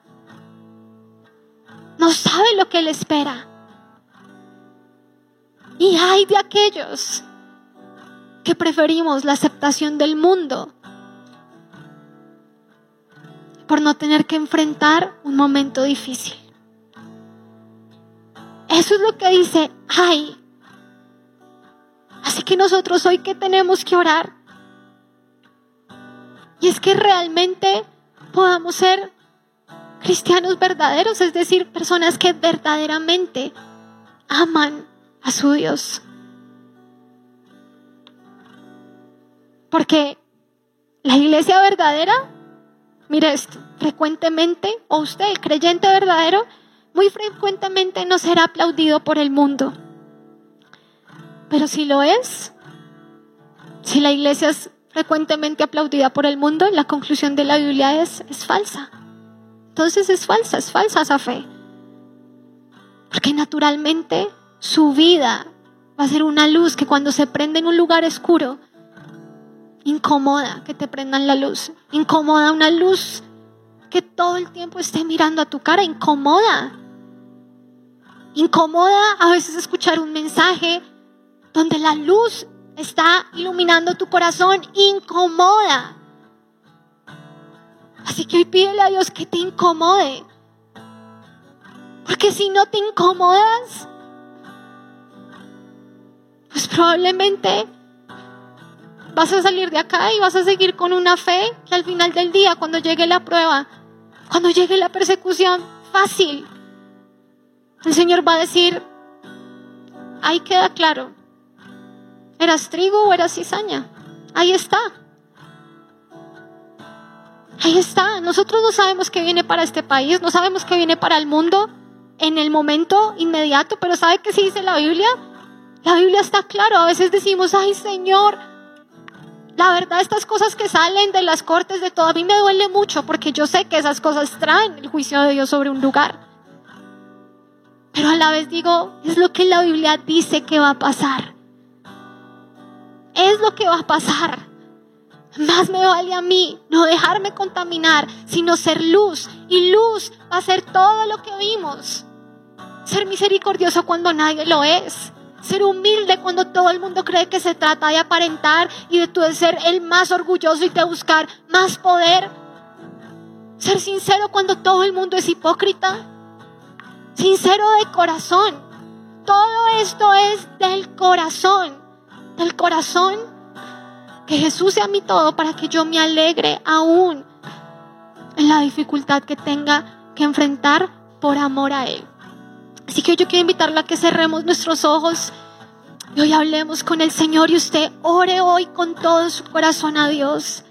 No sabe lo que le espera. Y hay de aquellos que preferimos la aceptación del mundo por no tener que enfrentar un momento difícil. Eso es lo que dice, ay. Así que nosotros hoy que tenemos que orar. Y es que realmente podamos ser cristianos verdaderos, es decir, personas que verdaderamente aman a su Dios. Porque la iglesia verdadera Mire frecuentemente, o usted, el creyente verdadero, muy frecuentemente no será aplaudido por el mundo. Pero si lo es, si la iglesia es frecuentemente aplaudida por el mundo, la conclusión de la Biblia es, es falsa. Entonces es falsa, es falsa esa fe. Porque naturalmente su vida va a ser una luz que cuando se prende en un lugar oscuro, Incomoda que te prendan la luz. Incomoda una luz que todo el tiempo esté mirando a tu cara. Incomoda. Incomoda a veces escuchar un mensaje donde la luz está iluminando tu corazón. Incomoda. Así que hoy pídele a Dios que te incomode. Porque si no te incomodas, pues probablemente vas a salir de acá y vas a seguir con una fe que al final del día, cuando llegue la prueba, cuando llegue la persecución, fácil, el Señor va a decir, ahí queda claro, ¿eras trigo o eras cizaña? Ahí está. Ahí está. Nosotros no sabemos qué viene para este país, no sabemos qué viene para el mundo en el momento inmediato, pero ¿sabe qué se dice la Biblia? La Biblia está claro. A veces decimos, ay Señor, La verdad, estas cosas que salen de las cortes de todo, a mí me duele mucho porque yo sé que esas cosas traen el juicio de Dios sobre un lugar. Pero a la vez digo, es lo que la Biblia dice que va a pasar. Es lo que va a pasar. Más me vale a mí no dejarme contaminar, sino ser luz. Y luz va a ser todo lo que vimos. Ser misericordioso cuando nadie lo es. Ser humilde cuando todo el mundo cree que se trata de aparentar y de tú ser el más orgulloso y de buscar más poder. Ser sincero cuando todo el mundo es hipócrita. Sincero de corazón. Todo esto es del corazón. Del corazón. Que Jesús sea mi todo para que yo me alegre aún en la dificultad que tenga que enfrentar por amor a Él. Así que yo quiero invitarlo a que cerremos nuestros ojos y hoy hablemos con el Señor y usted ore hoy con todo su corazón a Dios.